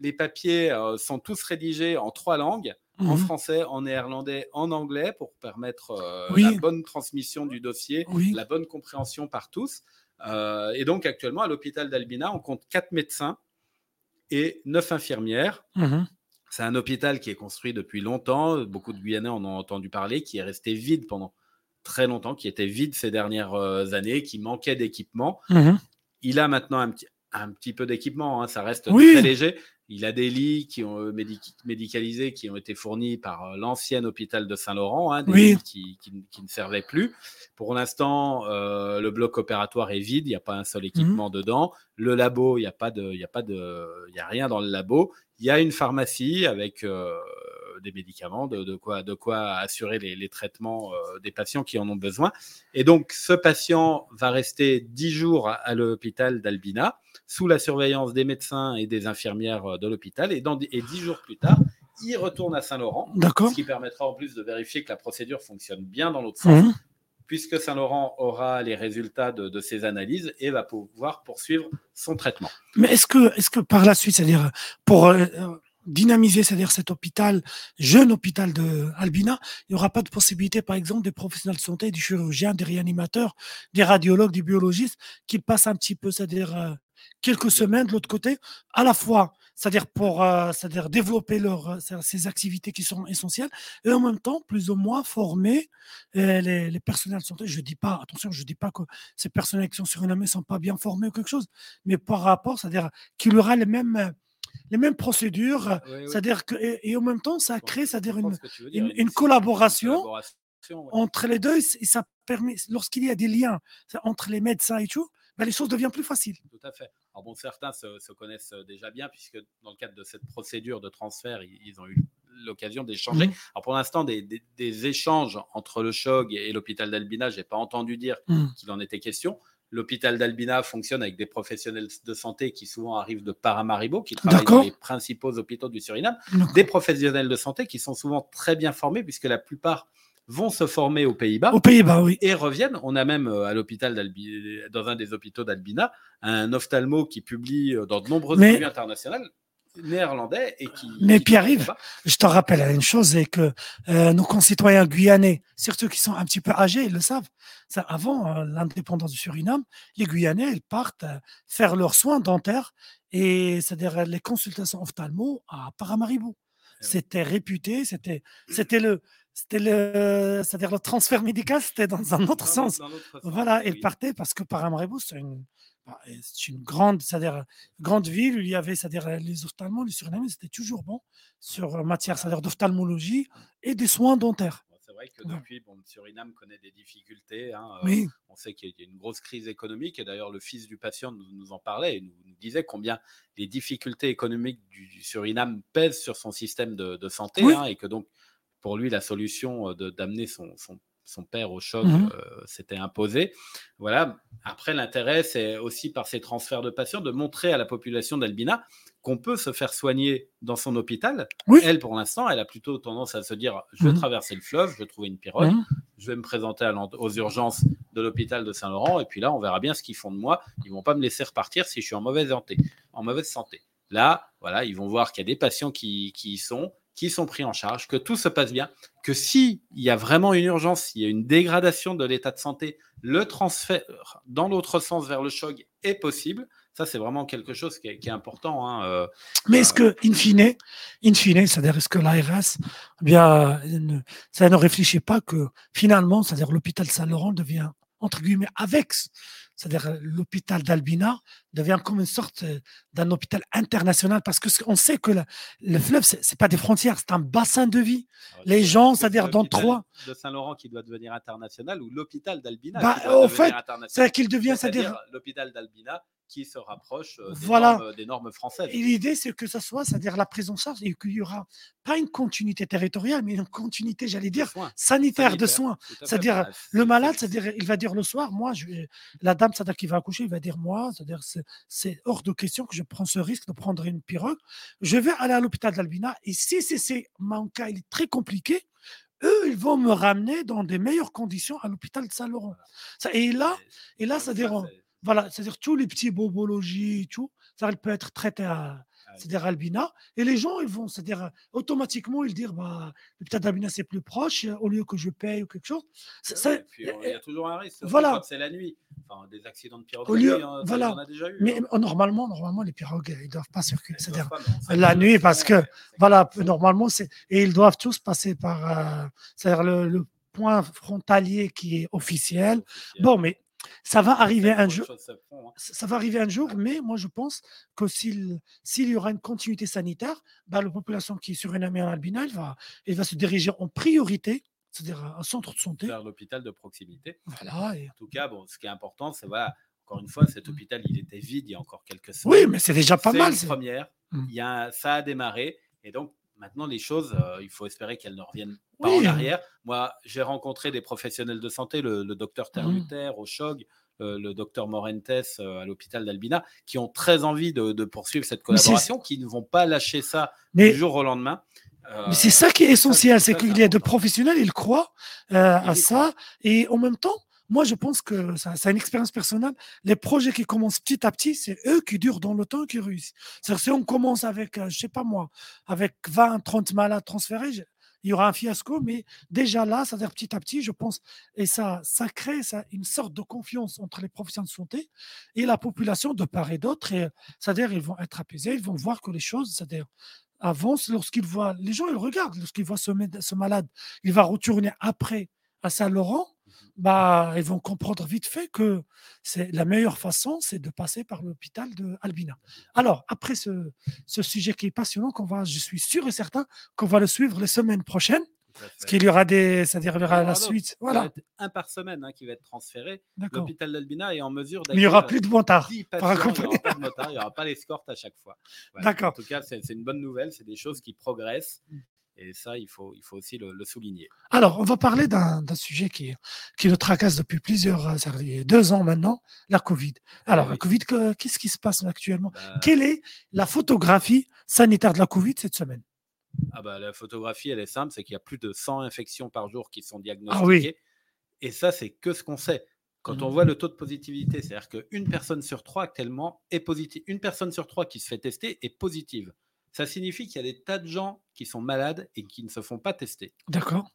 les papiers sont tous rédigés en trois langues en mm. français, en néerlandais, en anglais pour permettre la bonne transmission du dossier, la bonne compréhension par tous. Euh, et donc actuellement, à l'hôpital d'Albina, on compte quatre médecins et neuf infirmières. Mhm. C'est un hôpital qui est construit depuis longtemps. Beaucoup de Guyanais en ont entendu parler, qui est resté vide pendant très longtemps, qui était vide ces dernières euh, années, qui manquait d'équipement. Mhm. Il a maintenant un petit, un petit peu d'équipement, hein. ça reste très léger, il a des lits qui ont euh, médicalisés qui ont été fournis par euh, l'ancien hôpital de Saint-Laurent, hein, des lits qui, ne servaient plus. Pour l'instant, euh, le bloc opératoire est vide, il n'y a pas un seul équipement mmh. dedans. Le labo, il n'y a pas de, il y a pas de, il y a rien dans le labo. Il y a une pharmacie avec des médicaments, de, quoi, de quoi assurer les, traitements des patients qui en ont besoin. Et donc, ce patient va rester 10 jours à l'hôpital d'Albina sous la surveillance des médecins et des infirmières euh, de l'hôpital. Et, et dix jours plus tard, il retourne à Saint-Laurent, ce qui permettra en plus de vérifier que la procédure fonctionne bien dans l'autre sens, mhm. puisque Saint-Laurent aura les résultats de, ses analyses et va pouvoir poursuivre son traitement. Mais est-ce que, est que par la suite, c'est-à-dire pour euh, dynamiser, c'est-à-dire cet hôpital, jeune hôpital de Albina, il n'y aura pas de possibilité, par exemple, des professionnels de santé, des chirurgiens, des réanimateurs, des radiologues, des biologistes, qui passent un petit peu, c'est-à-dire euh, quelques semaines de l'autre côté, à la fois, c'est-à-dire pour euh, c'est-à-dire développer leur, euh, ces activités qui sont essentielles, et en même temps, plus ou moins, former euh, les, les, personnels de santé. Je dis pas, attention, je dis pas que ces personnels qui sont sur une ne sont pas bien formés ou quelque chose, mais par rapport, c'est-à-dire qu'il aura les mêmes les mêmes procédures, c'est-à-dire que et, en même temps ça crée, c'est-à-dire une, une, collaboration, entre les deux et ça permet lorsqu'il y a des liens entre les médecins et tout, ben, les choses deviennent plus faciles. Tout à fait. Alors bon, certains se, connaissent euh, déjà bien puisque dans le cadre de cette procédure de transfert, ils, ont eu l'occasion d'échanger. Mmh. Alors pour l'instant, des, échanges entre le CHOG et l'hôpital d'Albina, je n'ai pas entendu dire mmh. qu'il en était question. L'hôpital d'Albina fonctionne avec des professionnels de santé qui souvent arrivent de Paramaribo, qui travaillent dans les principaux hôpitaux du Suriname, des professionnels de santé qui sont souvent très bien formés puisque la plupart vont se former aux Pays-Bas. Aux Pays-Bas, oui. Et reviennent. On a même euh, à l'hôpital dans un des hôpitaux d'Albina, un ophtalmo qui publie euh, dans de nombreuses revues internationales néerlandais et qui. Mais Pierre-Yves, je te rappelle une chose, c'est que euh, nos concitoyens guyanais, surtout qui sont un petit peu âgés, ils le savent. Ça, avant l'indépendance du Suriname, les Guyanais, ils partent faire leurs soins dentaires et c'est-à-dire les consultations ophtalmo à Paramaribo. C'était réputé, c'était, c'était le, c'était le, c'est-à-dire le transfert médical, c'était dans un autre sens. voilà, il partait parce que Paramaribo, c'est une, c'est une grande, c'est-à-dire grande ville où il y avait, c'est-à-dire les ophtalmos, les Surinamais, c'était toujours bon sur matière, c'est-à-dire d'ophtalmologie et des soins dentaires. C'est vrai que depuis, bon, le Suriname connaît des difficultés. Hein, euh, on sait qu'il y a une grosse crise économique et d'ailleurs le fils du patient nous, en parlait et nous, disait combien les difficultés économiques du, Suriname pèsent sur son système de, santé hein, et que donc pour lui, la solution euh, d'amener son, son, père au choc mmh euh, s'était imposée. Voilà. Après, l'intérêt, c'est aussi par ces transferts de patients de montrer à la population d'Albina qu'on peut se faire soigner dans son hôpital. Elle, pour l'instant, elle a plutôt tendance à se dire je vais mmh traverser le fleuve, je vais trouver une pirogue, mmh je vais me présenter aux urgences de l'hôpital de Saint-Laurent, et puis là, on verra bien ce qu'ils font de moi. Ils vont pas me laisser repartir si je suis en mauvaise santé. En mauvaise santé. Là, voilà, ils vont voir qu'il y a des patients qui, qui y sont qui sont pris en charge, que tout se passe bien, que s'il y a vraiment une urgence, s'il y a une dégradation de l'état de santé, le transfert dans l'autre sens vers le choc est possible. Ça, c'est vraiment quelque chose qui est, important. Hein, euh, Mais est-ce euh, que, in fine, in fine c'est-à-dire est-ce que l'ARS, eh bien, ça ne réfléchit pas que finalement, c'est-à-dire l'hôpital Saint-Laurent devient entre guillemets avec c'est-à-dire euh, l'hôpital d'Albina devient comme une sorte euh, d'un hôpital international parce qu'on sait que le, fleuve, ce n'est pas des frontières, c'est un bassin de vie. Ah, les gens, c'est-à-dire dans trois. De Saint-Laurent qui doit devenir international ou l'hôpital d'Albina bah, Au fait, c'est qu'il devient, c'est-à-dire. L'hôpital d'Albina qui se rapproche euh, des, normes, des, normes, françaises. Et l'idée, c'est que ce soit, c'est-à-dire la prise en charge, et qu'il y aura pas une continuité territoriale, mais une continuité, j'allais dire, sanitaire, de soins. C'est-à-dire, le malade, c'est-à-dire, il va dire le soir, moi, je, la dame, c'est-à-dire qu'il va accoucher, il va dire, moi, c'est-à-dire, c'est hors de question que je prends ce risque de prendre une pirogue. Je vais aller à l'hôpital d'Albina, et si c'est mon cas, il est très compliqué, eux, ils vont me ramener dans des meilleures conditions à l'hôpital de Saint-Laurent. Et là, et là, ça dire voilà, c'est-à-dire tous les petits bobologies, tout, ça elle peut être traité à, c'est-à-dire Albina. Et les gens, ils vont, c'est-à-dire automatiquement, ils disent, bah, peut-être Albina, c'est plus proche, au lieu que je paye ou quelque chose. il y a toujours un risque. Voilà. C'est la nuit. Enfin, des accidents de pirogue, hein, voilà. on a déjà eu. Mais hein. normalement, normalement, les pirogues, ils ne doivent pas circuler. C'est-à-dire la nuit, parce que, voilà, normalement, c'est. Et ils doivent tous passer par. Euh, c'est-à-dire le, le point frontalier qui est officiel. Bon, mais ça va arriver un jour. Hein. Ça va arriver un jour, mais moi je pense que s'il y aura une continuité sanitaire, bah, la population qui est sur une en albina, elle va, elle va se diriger en priorité, c'est-à-dire un centre de santé. Vers l'hôpital de proximité. Voilà. En tout cas, bon, ce qui est important, c'est voilà, encore une fois, cet mmh. hôpital, il était vide il y a encore quelques semaines. Oui, mais c'est déjà pas mal. C'est première. Mmh. Il y a, ça a démarré. Et donc, Maintenant, les choses, euh, il faut espérer qu'elles ne reviennent pas en arrière. Moi, j'ai rencontré des professionnels de santé, le, docteur mmh. Terluter au CHOG, euh, le docteur Morentes euh, à l'hôpital d'Albina, qui ont très envie de, poursuivre cette collaboration, qui ne vont pas lâcher ça du jour au lendemain. Mais c'est ça qui est essentiel, c'est qu'il y a de professionnels, ils croient à ça, et en même temps, moi, je pense que c'est une expérience personnelle. Les projets qui commencent petit à petit, c'est eux qui durent dans le temps qui réussissent. C'est-à-dire, si on commence avec, euh, je sais pas moi, avec 20, 30 malades transférés, il y aura un fiasco, mais déjà là, c'est-à-dire petit à petit, je pense, et ça, ça crée ça, une sorte de confiance entre les professionnels de santé et la population de part et d'autre. C'est-à-dire, ils vont être apaisés, ils vont voir que les choses, c'est-à-dire, avancent lorsqu'ils voient, les gens, ils regardent, lorsqu'ils voient ce, ce malade, il va retourner après à Saint-Laurent, bah, ils vont comprendre vite fait que c'est la meilleure façon, c'est de passer par l'hôpital de Albina. Alors, après ce, ce sujet qui est passionnant, qu'on va, je suis sûr et certain qu'on va le suivre les semaines prochaines. Parce qu'il y aura des, c'est-à-dire il y aura la suite. Voilà. Un par semaine hein, qui va être transféré. L'hôpital d'Albina est en mesure Mais il n'y aura plus de motards. Il n'y aura pas d'escorte à chaque fois. D'accord. En tout cas, c'est une bonne nouvelle. C'est des choses qui progressent. Et ça, il faut, il faut aussi le, souligner. Alors, on va parler d'un sujet qui, qui nous tracasse depuis plusieurs années, deux ans maintenant, la Covid. Alors, la Covid, qu'est-ce qui se passe actuellement? Bah Quelle est la photographie sanitaire de la Covid cette semaine? Ah bah, La photographie, elle est simple, c'est qu'il y a plus de 100 infections par jour qui sont ah diagnostiquées. Et ça, c'est que ce qu'on sait. Quand on mmh. voit le taux de positivité, c'est-à-dire qu'une personne sur trois actuellement est positive. Une personne sur trois qui se fait tester est positive ça signifie qu'il y a des tas de gens qui sont malades et qui ne se font pas tester. D'accord.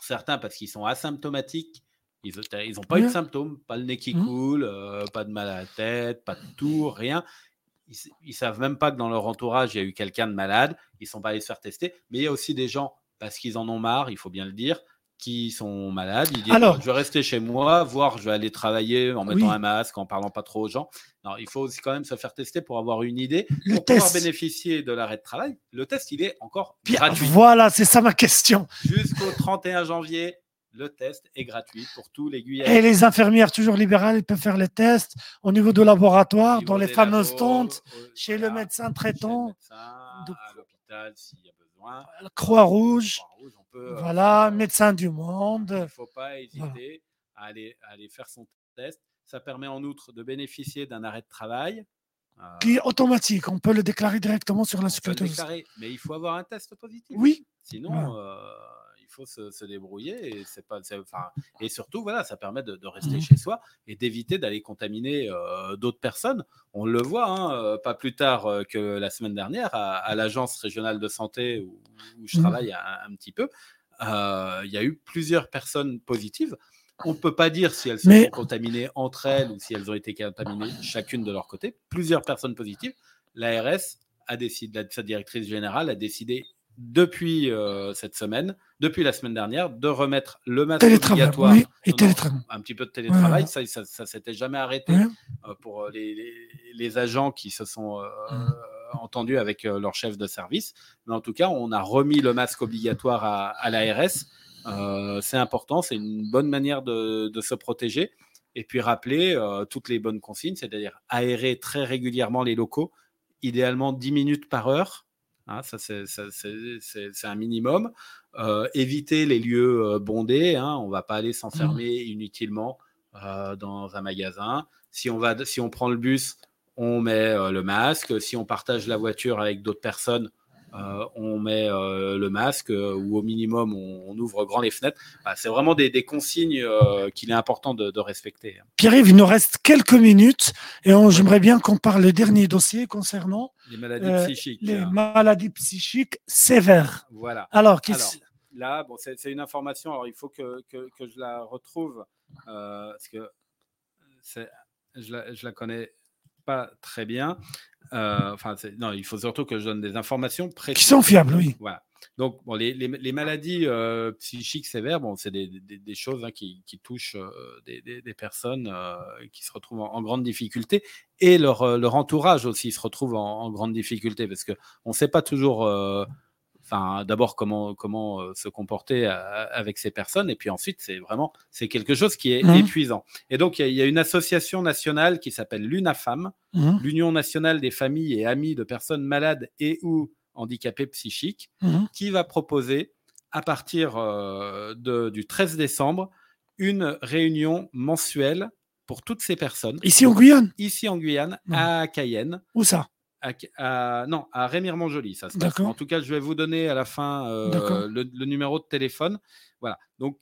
certains parce qu'ils sont asymptomatiques, ils n'ont pas eu de symptômes, pas le nez qui mmh. coule, euh, pas de mal à la tête, pas de tour, rien. Ils, ne savent même pas que dans leur entourage, il y a eu quelqu'un de malade, ils ne sont pas allés se faire tester. Mais il y a aussi des gens, parce qu'ils en ont marre, il faut bien le dire, qui sont malades. Ils disent Alors, je vais rester chez moi, voire je vais aller travailler en mettant un masque, en parlant pas trop aux gens. il faut aussi quand même se faire tester pour avoir une idée. pour pouvoir bénéficier de l'arrêt de travail, le test, il est encore gratuit. Voilà, c'est ça ma question. Jusqu'au 31 janvier, le test est gratuit pour tous les Guyanais. Et les infirmières toujours libérales, peuvent faire les tests au niveau de laboratoire, dans les fameuses tentes, chez le médecin traitant. à l'hôpital, s'il y a besoin. Croix-Rouge. Euh, voilà, médecin du monde. Il ne faut pas hésiter à, aller, aller faire son test. Ça permet en outre de bénéficier d'un arrêt de travail. Euh, qui est automatique, on peut le déclarer directement sur la sécurité. Mais il faut avoir un test positif. Oui. Sinon, euh, il faut se, débrouiller et c'est pas, et surtout voilà, ça permet de, rester mmh. chez soi et d'éviter d'aller contaminer d'autres personnes. On le voit, hein, pas plus tard que la semaine dernière à, l'agence régionale de santé où, je mmh. travaille un, petit peu. Il y a eu plusieurs personnes positives. On ne peut pas dire si elles sont contaminées entre elles ou si elles ont été contaminées chacune de leur côté. Plusieurs personnes positives. L'ARS a décidé, sa directrice générale a décidé depuis euh, cette semaine, depuis la semaine dernière, de remettre le masque obligatoire. et un petit peu de télétravail, ça, ça, s'était jamais arrêté euh, pour euh, les, agents qui se sont entendus avec leur chef de service. Mais en tout cas, on a remis le masque obligatoire à, à l'ARS. c'est important, c'est une bonne manière de, de, se protéger. Et puis rappeler toutes les bonnes consignes, c'est-à-dire aérer très régulièrement les locaux, idéalement 10 minutes par heure. Hein, ça, c'est un minimum. Euh, éviter les lieux euh, bondés. Hein, on ne va pas aller s'enfermer mmh. inutilement euh, dans un magasin. Si on, va, si on prend le bus, on met le masque. Si on partage la voiture avec d'autres personnes, euh, on met euh, le masque euh, ou au minimum on, ouvre grand les fenêtres. c'est vraiment des, consignes qu'il est important de, respecter. Pierre-Yves, il nous reste quelques minutes et j'aimerais bien qu'on parle le dernier dossier concernant les maladies psychiques. Les maladies psychiques sévères. Voilà. Alors, là, bon, c'est une information. Alors, il faut que, je la retrouve parce que je la, je la connais pas très bien. Euh, enfin, non, il faut surtout que je donne des informations précises. Qui sont fiables, oui. Voilà. Donc, bon, les, les, maladies euh, psychiques sévères, bon, c'est des, des, choses hein, qui, qui, touchent euh, des, des, personnes qui se retrouvent en, grande difficulté et leur, leur, entourage aussi se retrouve en, en grande difficulté parce qu'on ne sait pas toujours enfin d'abord comment comment euh, se comporter euh, avec ces personnes et puis ensuite c'est vraiment c'est quelque chose qui est mmh. épuisant et donc il y, a une association nationale qui s'appelle l'UNAFAM mmh. l'Union nationale des familles et amis de personnes malades et ou handicapées psychiques mmh. qui va proposer à partir euh, de, du 13 décembre une réunion mensuelle pour toutes ces personnes. Ici en Guyane? Ici en Guyane, à Cayenne. Où ça? À, non, à Rémiremont-Joly, ça se En tout cas, je vais vous donner à la fin euh, le, numéro de téléphone. Voilà. Donc,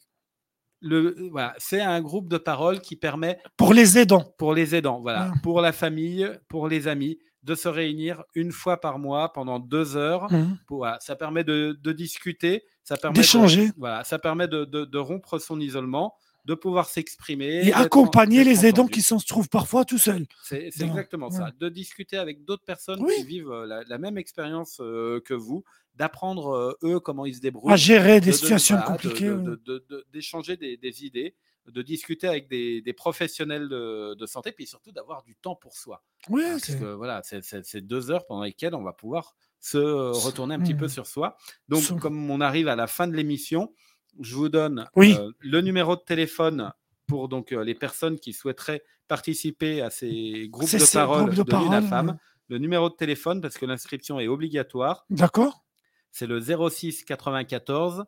le, voilà, c'est un groupe de parole qui permet pour les aidants, pour les aidants, voilà, pour la famille, pour les amis, de se réunir une fois par mois pendant deux heures. Mmh. ça permet de, discuter, ça permet d'échanger. Voilà, ça permet de, rompre son isolement, de pouvoir s'exprimer. Et accompagner les aidants qui se trouvent parfois tout seuls. C'est exactement ça. De discuter avec d'autres personnes qui vivent euh, la, même expérience euh, que vous, d'apprendre euh, eux comment ils se débrouillent. À gérer des situations compliquées. D'échanger des, idées de discuter avec des, professionnels de, santé, puis surtout d'avoir du temps pour soi. Oui, Parce que voilà, c'est deux heures pendant lesquelles on va pouvoir se retourner un petit peu mmh. sur soi. Donc, comme on arrive à la fin de l'émission, je vous donne euh, le numéro de téléphone pour donc euh, les personnes qui souhaiteraient participer à ces groupes de parole de, de Le numéro de téléphone, parce que l'inscription est obligatoire. D'accord. C'est le 06 94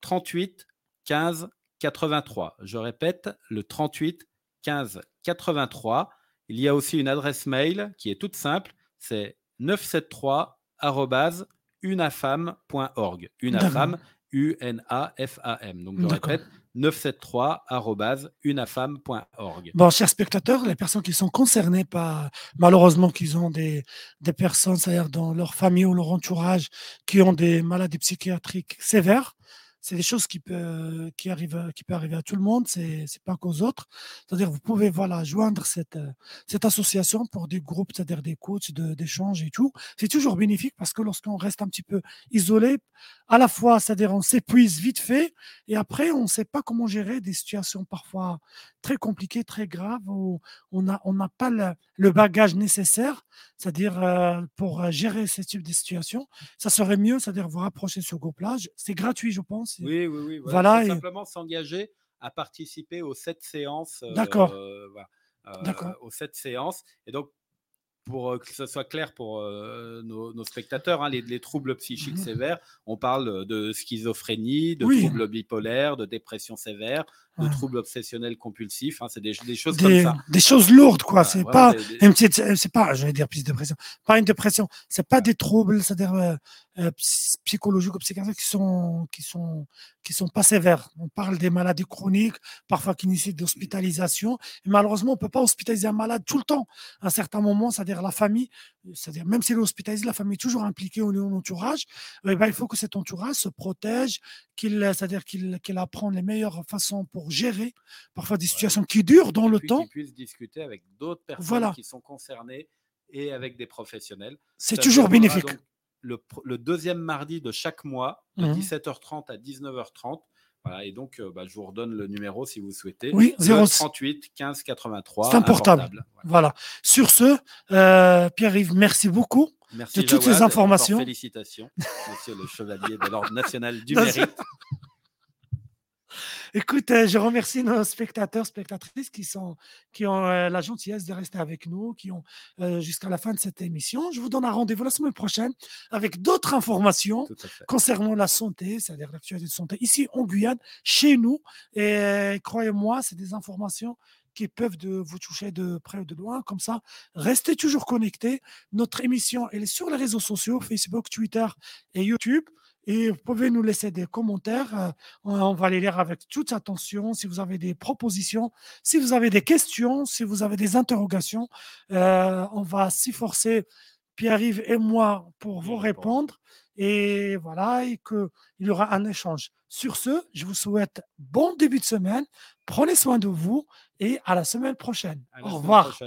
38 15 83. Je répète, le 38 15 83. Il y a aussi une adresse mail qui est toute simple, c'est 973 unafam.org. Unafam, U-N-A-F-A-M. Donc je répète, 973 Bon, chers spectateurs, les personnes qui sont concernées par, malheureusement, qu'ils ont des, des personnes, c'est-à-dire dans leur famille ou leur entourage, qui ont des maladies psychiatriques sévères, c'est des choses qui peuvent qui arrivent qui peut arriver à tout le monde c'est c'est pas qu'aux autres. C'est-à-dire vous pouvez voilà joindre cette cette association pour des groupes c'est-à-dire des coachs d'échange et tout. C'est toujours bénéfique parce que lorsqu'on reste un petit peu isolé à la fois c'est-à-dire on s'épuise vite fait et après on ne sait pas comment gérer des situations parfois très compliquées très graves où on n'a pas le, bagage nécessaire c'est-à-dire pour gérer ce type de situation ça serait mieux c'est-à-dire vous rapprocher sur GoPlage c'est gratuit je pense oui, oui, oui. Voilà. Simplement s'engager à participer aux sept séances. D'accord. Euh, euh, aux sept séances. Et donc, pour que ce soit clair pour nos, spectateurs, hein, les, troubles psychiques mmh. sévères, on parle de schizophrénie, de troubles bipolaires, de dépression sévère, de troubles obsessionnels compulsifs. Hein, c'est des, choses comme ça. Des choses lourdes, quoi. c'est pas une petite, c'est pas, je vais dire plus dépression, pas une dépression. C'est pas des troubles, c'est-à-dire euh, euh, psychologiques ou psychiatriques qui sont, qui sont, qui sont pas sévères. On parle des maladies chroniques, parfois qui nécessitent d'hospitalisation. Malheureusement, on peut pas hospitaliser un malade tout le temps. À un certain moment, c'est-à-dire la famille, c'est-à-dire même si est hospitalisé, la famille est toujours impliquée au niveau de l'entourage. Eh ben, il faut que cet entourage se protège, qu'il, c'est-à-dire qu'il, qu'il apprend les meilleures façons pour gérer parfois des situations qui durent dans le temps. Qu'il puisse discuter avec d'autres personnes qui sont concernées et avec des professionnels. C'est toujours bénéfique. Le, deuxième mardi de chaque mois, de 17h30 mmh à 19h30. Voilà, et donc, euh, bah, je vous redonne le numéro si vous souhaitez. Oui, 038 15 83. C'est un portable. Voilà. Sur ce, euh, Pierre-Yves, merci beaucoup merci de toutes ces informations. Félicitations, monsieur le chevalier de l'Ordre national du <laughs> mérite. Écoute, euh, je remercie nos spectateurs, spectatrices qui, sont, qui ont euh, la gentillesse de rester avec nous, qui ont euh, jusqu'à la fin de cette émission. Je vous donne un rendez-vous la semaine prochaine avec d'autres informations concernant la santé, c'est-à-dire l'actualité de santé ici en Guyane, chez nous. Et croyez-moi, c'est des informations qui peuvent de vous toucher de près ou de loin. Comme ça, restez toujours connectés. Notre émission, elle est sur les réseaux sociaux, Facebook, Twitter et YouTube. Et vous pouvez nous laisser des commentaires. Euh, on va les lire avec toute attention. Si vous avez des propositions, si vous avez des questions, si vous avez des interrogations, euh, on va s'y forcer, Pierre-Yves et moi, pour vous répondre. Et voilà, et qu'il y aura un échange. Sur ce, je vous souhaite bon début de semaine. Prenez soin de vous et à la semaine prochaine. Au revoir.